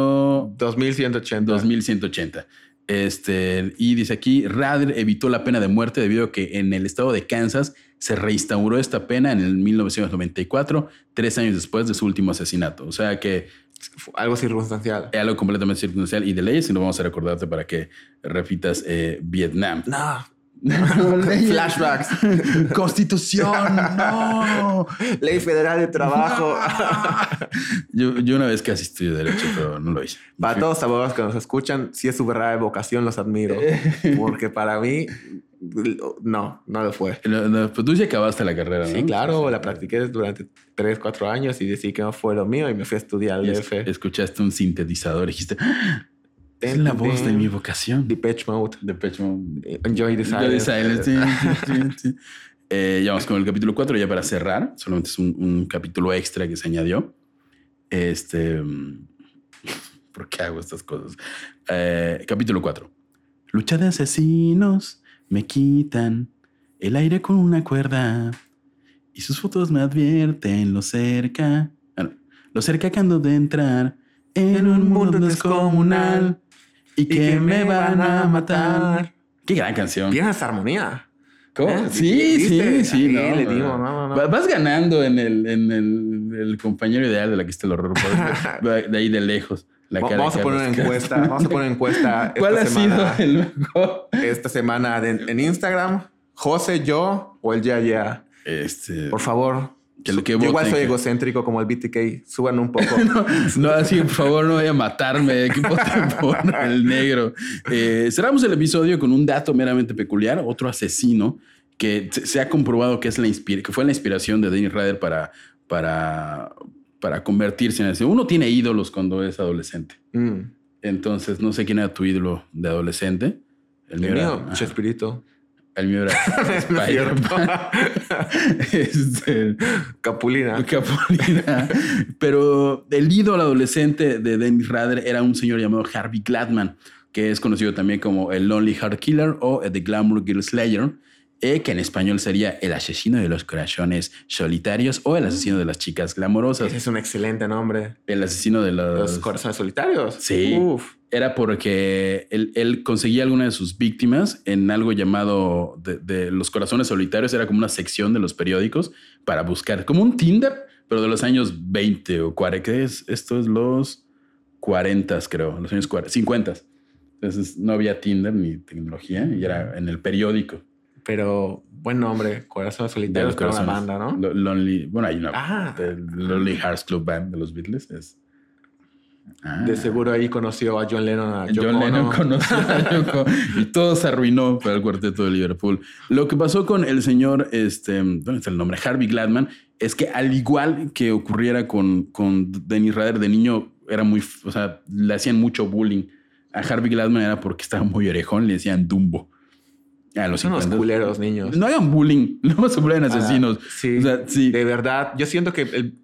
2180. 2180. Este, y dice aquí, Rader evitó la pena de muerte debido a que en el estado de Kansas se reinstauró esta pena en el 1994, tres años después de su último asesinato. O sea que Algo circunstancial. es algo completamente circunstancial y de leyes y no vamos a recordarte para que repitas eh, Vietnam. No. Flashbacks. Constitución, no. Ley Federal de Trabajo. Yo, yo una vez casi estudié Derecho, pero no lo hice. Para todos los abogados que nos escuchan, si es su verdadera vocación, los admiro. Porque para mí, no, no lo fue. No, no, pues tú ya acabaste la carrera, ¿no? Sí, claro, la practiqué durante 3, 4 años y decidí que no fue lo mío y me fui a estudiar al es- DF. escuchaste un sintetizador y dijiste, "Ah, es la voz de mi vocación. Depeche Mode. De pecho. Enjoy the Enjoy the silence. silence, sí, sí, sí, sí. Eh, ya vamos con el capítulo 4, ya para cerrar. Solamente es un, un capítulo extra que se añadió. Este. mm, ¿Por qué hago estas cosas? Eh, capítulo 4. Lucha de asesinos me quitan el aire con una cuerda y sus fotos me advierten lo cerca. ah, no, lo cerca que ando de entrar en un mundo descomunal y que me van a matar. Qué gran canción. Bien esa armonía. ¿Cómo? ¿Eh? Sí, sí, sí. No, le digo, no. no, Vas ganando en el, en el, el compañero ideal de la que está el horror. de ahí de lejos. La Va- cara Vamos a poner una encuesta. Vamos a poner una encuesta ¿Cuál ha esta sido semana. el mejor? Esta semana de- en Instagram. José, yo o el Ya Ya. Este. Por favor. Que lo que Yo igual soy egocéntrico como el BTK. Suban un poco. No, así, por favor, no vaya a matarme. ¿Qué voten por el negro? Eh, cerramos el episodio con un dato meramente peculiar. Otro asesino que se, ha comprobado que, es la inspira- que fue la inspiración de Dennis Rader para, para, para convertirse en ese. Uno tiene ídolos cuando es adolescente. Mm. Entonces, no sé quién era tu ídolo de adolescente. El era- mío, Chespirito. El mío era Spider-Man. Este, Capulina. Capulina. Pero el ídolo adolescente de Dennis Rader era un señor llamado Harvey Gladman, que es conocido también como el Lonely Heart Killer o The Glamour Girl Slayer, eh, que en español sería el asesino de los corazones solitarios o el asesino de las chicas glamorosas. Ese es un excelente nombre. El asesino de los... Los corazones solitarios. Sí. Uf. Era porque él, él conseguía alguna de sus víctimas en algo llamado de, de los corazones solitarios. Era como una sección de los periódicos para buscar, como un Tinder, pero de los años 20 o 40. ¿Qué es? Esto es los 40, creo, los años 40, 50. Entonces no había Tinder ni tecnología y era en el periódico. Pero buen nombre. Corazones solitarios los para una banda, ¿no? Lo- Lonely, bueno, hay una. Ah. Lonely Hearts Club Band de los Beatles. Es, Ah. De seguro ahí conoció a John Lennon, a Yoko John Lennon Ono. conoció a Yoko y todo se arruinó para el cuarteto de Liverpool. Lo que pasó con el señor, este, ¿dónde está el nombre? Harvey Gladman, es que al igual que ocurriera con, con Dennis Rader de niño, era muy, o sea, le hacían mucho bullying. A Harvey Gladman era porque estaba muy orejón, le decían Dumbo. A los Son unos 50. culeros, niños. No hagan bullying, no se bullying asesinos. Ah, sí. O sea, sí. De verdad, yo siento que el-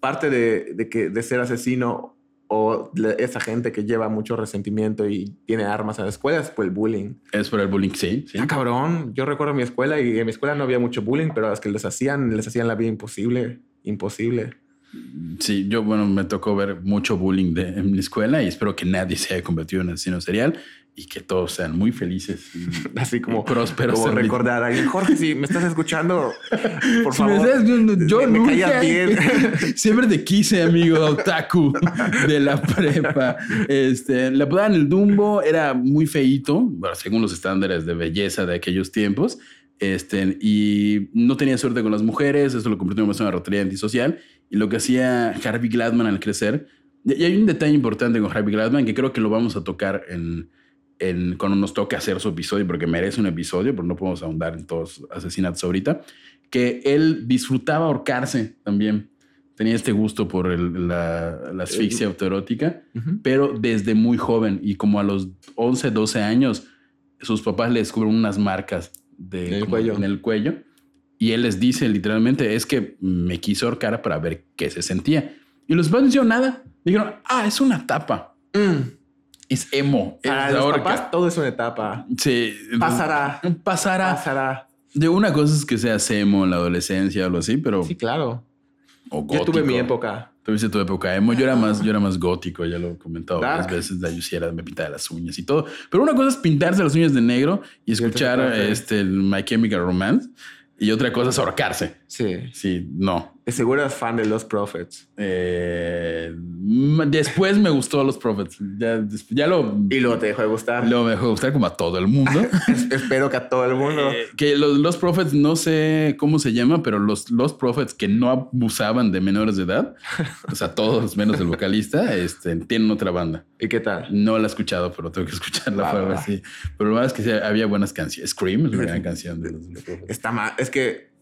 parte de, de que, de ser asesino o esa gente que lleva mucho resentimiento y tiene armas en la escuela es por el bullying. Es por el bullying, sí. sí. Ah, cabrón. Yo recuerdo mi escuela y en mi escuela no había mucho bullying, pero las que les hacían, les hacían la vida imposible. Imposible. Sí, yo, bueno, me tocó ver mucho bullying de, en mi escuela y espero que nadie se haya convertido en asesino serial y que todos sean muy felices. y- Así como, prósperos. como en recordar a alguien. Jorge, si me estás escuchando, por Si me favor. estás viendo, yo me- nunca- bien. Siempre te quise, amigo otaku de la prepa. Este, le apodaban el Dumbo, era muy feíto, bueno, según los estándares de belleza de aquellos tiempos. Este, y no tenía suerte con las mujeres, esto lo convirtió en una rotaria antisocial. Y lo que hacía Harvey Gladman al crecer, y y hay un detalle importante con Harvey Gladman que creo que lo vamos a tocar en, cuando nos toque hacer su episodio, porque merece un episodio, pero no podemos ahondar en todos los asesinatos ahorita, que él disfrutaba ahorcarse también. Tenía este gusto por el- la, la asfixia autoerótica, Ujú. pero desde muy joven y como a los 11, 12 años, sus papás le descubren unas marcas de, En el cuello. en el cuello y él les dice literalmente, es que me quiso ahorcar para ver qué se sentía. Y los papás no nada. Dijeron, ah, es una tapa. Mm. Es emo. Es Para los ahora papás todo es una etapa. Sí. Pasará. Pasará. Pasará. De una cosa es que sea emo en la adolescencia o algo así, pero. Sí, claro. o Yo tuve gótico. mi época. Tuviste tu época emo. Yo era más, yo era más gótico, ya lo he comentado varias veces. La yo sí era, me pintaba las uñas y todo. Pero una cosa es pintarse las uñas de negro y escuchar este, el My Chemical Romance. Y otra cosa es ahorcarse. Sí. Sí, no. De seguro eres fan de los Prophets. Eh, después me gustó Los Prophets. Ya, ya lo, Y luego te dejó de gustar. lo me dejó de gustar como a todo el mundo. Es- Espero que a todo el mundo. Eh, que los, los Prophets, no sé cómo se llama, pero los, los Prophets que no abusaban de menores de edad, o sea, todos menos el vocalista, este, tienen otra banda. ¿Y qué tal? No la he escuchado, pero tengo que escucharla para ver. Pero lo más es que sí, había buenas canciones. Scream es una gran canción de los, los Prophets. Está mal. Es que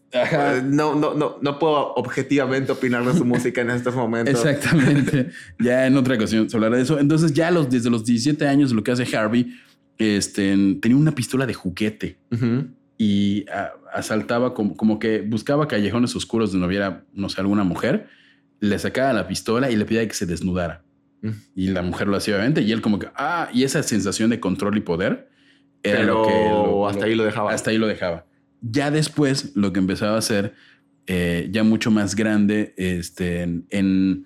no, no, no, no puedo objetivamente opinar de su música en estos momentos. Exactamente. ya en otra ocasión se hablará de eso. Entonces, ya los, desde los 17 años, lo que hace Harvey, este, tenía una pistola de juguete y asaltaba como, como que buscaba callejones oscuros donde no hubiera, no sé, alguna mujer, le sacaba la pistola y le pedía que se desnudara. Mm. Y la mujer lo hacía obviamente y él como que, ah, y esa sensación de control y poder era Pero lo que... lo- hasta lo- ahí lo dejaba. Hasta ahí lo dejaba. Ya después lo que empezaba a hacer, eh, ya mucho más grande, este, en... en-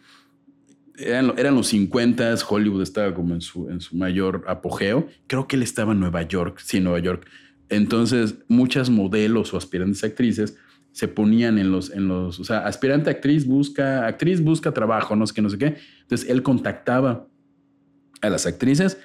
eran, los 50, Hollywood estaba como en su, en su mayor apogeo. Creo que él estaba en Nueva York, sí, Nueva York. Entonces, muchas modelos o aspirantes actrices se ponían en los, en los, o sea, aspirante actriz busca, actriz busca trabajo, no sé qué, no sé qué. Entonces, él contactaba a las actrices,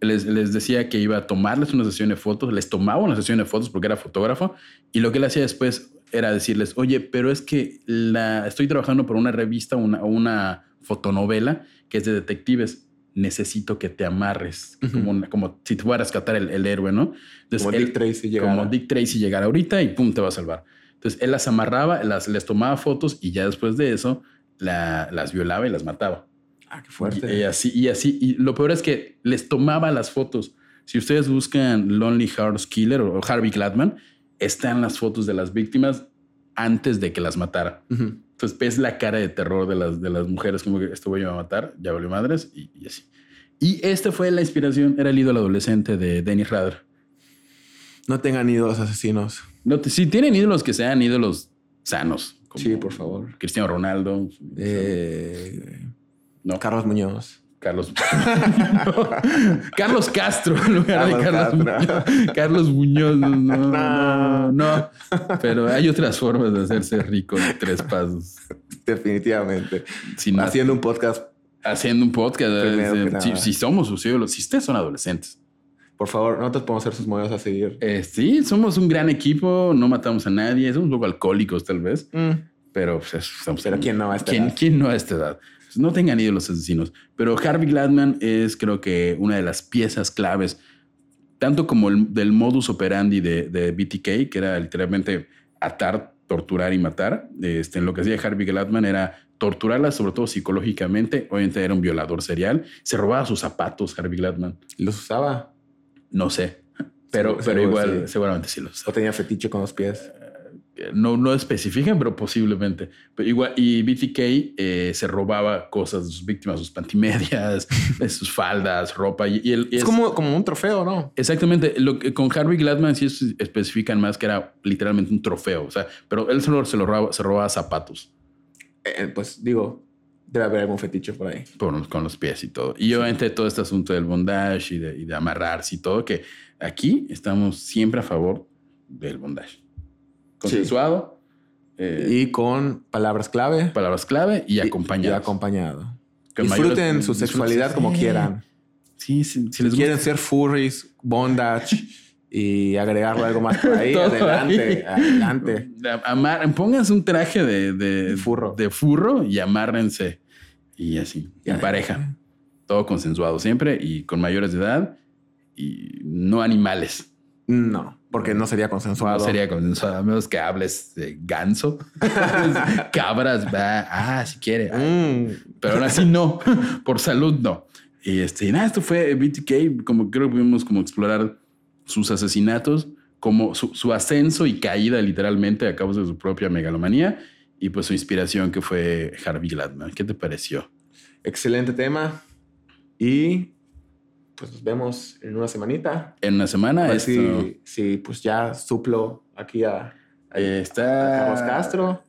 les, les decía que iba a tomarles una sesión de fotos, les tomaba una sesión de fotos porque era fotógrafo, y lo que él hacía después era decirles, oye, pero es que la, estoy trabajando por una revista una, o una fotonovela que es de detectives. Necesito que te amarres, Ujú. como, una- como si te fuera a rescatar el, el héroe, ¿no? Entonces, Como él- Dick Tracy llegara. como Dick Tracy llegara ahorita y pum, te va a salvar. Entonces él las amarraba, las, les tomaba fotos y ya después de eso la- las violaba y las mataba. Ah, qué fuerte. Y, y así, y así. Y lo peor es que les tomaba las fotos. Si ustedes buscan Lonely Hearts Killer o Harvey Gladman, están las fotos de las víctimas antes de que las matara. Ujú. Entonces ves la cara de terror de las, de las mujeres, como que este va a matar, ya valió madres y, y así. Y esta fue la inspiración, era el ídolo adolescente de Dennis Rader. No tengan ídolos asesinos. No, te- si tienen ídolos que sean ídolos sanos. como Sí, por favor. Cristiano Ronaldo. Eh, no, Carlos Muñoz. Carlos. Carlos Castro en lugar de Carlos Carlos Castro. Muñoz. Carlos Muñoz. No, no, No. no, no. Pero hay otras formas de hacerse rico en tres pasos. Definitivamente. Sin Haciendo un podcast, haciendo un podcast. Eh, si, si somos sus ídolos, si ustedes son adolescentes. por favor, nosotros podemos ser sus modelos a seguir. Eh, sí, somos un gran equipo, no matamos a nadie, somos un poco alcohólicos tal vez, Mm. pero pues, estamos Pero ¿quién no a esta ¿Quién, edad? quién no a esta edad? Pues no tengan ídolos asesinos. Pero Harvey Gladman es creo que una de las piezas claves, tanto como el, del modus operandi de, de BTK, que era literalmente atar, torturar y matar. Este, lo que hacía Harvey Gladman era torturarla, sobre todo psicológicamente. Obviamente era un violador serial. Se robaba sus zapatos, Harvey Gladman. ¿Los usaba? No sé. Pero, pero seguro igual, sí. seguramente sí los ¿O tenía fetiche con los pies? No, no especifican, pero posiblemente. Pero igual, y BTK eh, se robaba cosas de sus víctimas, sus pantimedias, sus faldas, ropa. Y, y él- y Es, es- como, como un trofeo, ¿no? Exactamente. Lo que, con Harvey Gladman sí es- especifican más que era literalmente un trofeo. O sea, pero él solo se, lo robaba, se robaba zapatos Eh, pues digo, debe haber algún fetiche por ahí. por- con los pies y todo. Y obviamente todo este asunto del bondage y de, y de amarrarse y todo, que aquí estamos siempre a favor del bondage. Consensuado. eh, Y con palabras clave. palabras clave y Y acompañado. Con Disfruten mayores- su sexualidad como Sí. quieran. Sí, sí, si Si les quieren ser furries, bondage y agregarle algo más por ahí, adelante, ahí. adelante. Amar, pónganse un traje de, furro. de furro y amárrense. Y así, Ya. en pareja. Todo consensuado siempre y con mayores de edad y no animales. No, porque no sería consensuado. No sería consensuado, a menos que hables de ganso. Cabras, va. Ah, si quiere. Mm, pero aún así no, por salud no. Y este, nada, esto fue BTK, como creo que pudimos como explorar sus asesinatos, como su, su ascenso y caída literalmente a causa de su propia megalomanía y pues su inspiración que fue Harvey Gladman. ¿Qué te pareció? excelente tema. Y pues nos vemos en una semanita. En una semana. A ver esto, si, si, pues ya suplo aquí a, eh, a está. Carlos Castro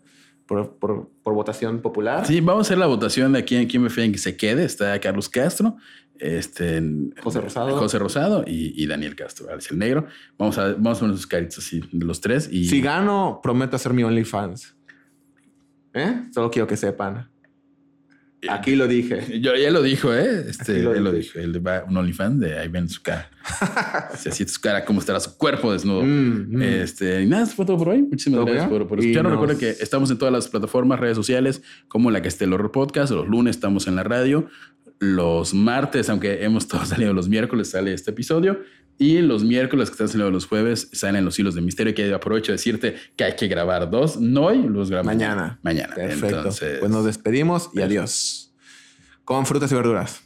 por, por, por votación popular. Sí, vamos a hacer la votación de a quién, quién prefieren que se quede. Está Carlos Castro, este, José Rosado. José Rosado y, y Daniel Castro, Alex el Negro. Vamos a, vamos a poner sus caritas así de los tres. Y Si gano, prometo hacer mi OnlyFans. ¿Eh? Solo quiero que sepan. Aquí lo dije. Yo, ya lo dijo, ¿eh? Este, Aquí lo él lo dije. dijo. Él va un OnlyFans de ahí ven su cara. si así su cara, cómo estará su cuerpo desnudo. Mm, mm. Este, y nada, eso fue todo por hoy. Muchísimas gracias por, por escucharnos. nos- Recuerden que estamos en todas las plataformas, redes sociales, como la que esté el Horror Podcast. Los lunes estamos en la radio. Los martes, aunque hemos todos salido los miércoles, sale este episodio. Y los miércoles que están saliendo los jueves salen los hilos de misterio. Que aprovecho de decirte que hay que grabar dos. No hoy, los grabamos Mañana. Mañana. Perfecto. Entonces, Pues nos despedimos y adiós. Con frutas y verduras.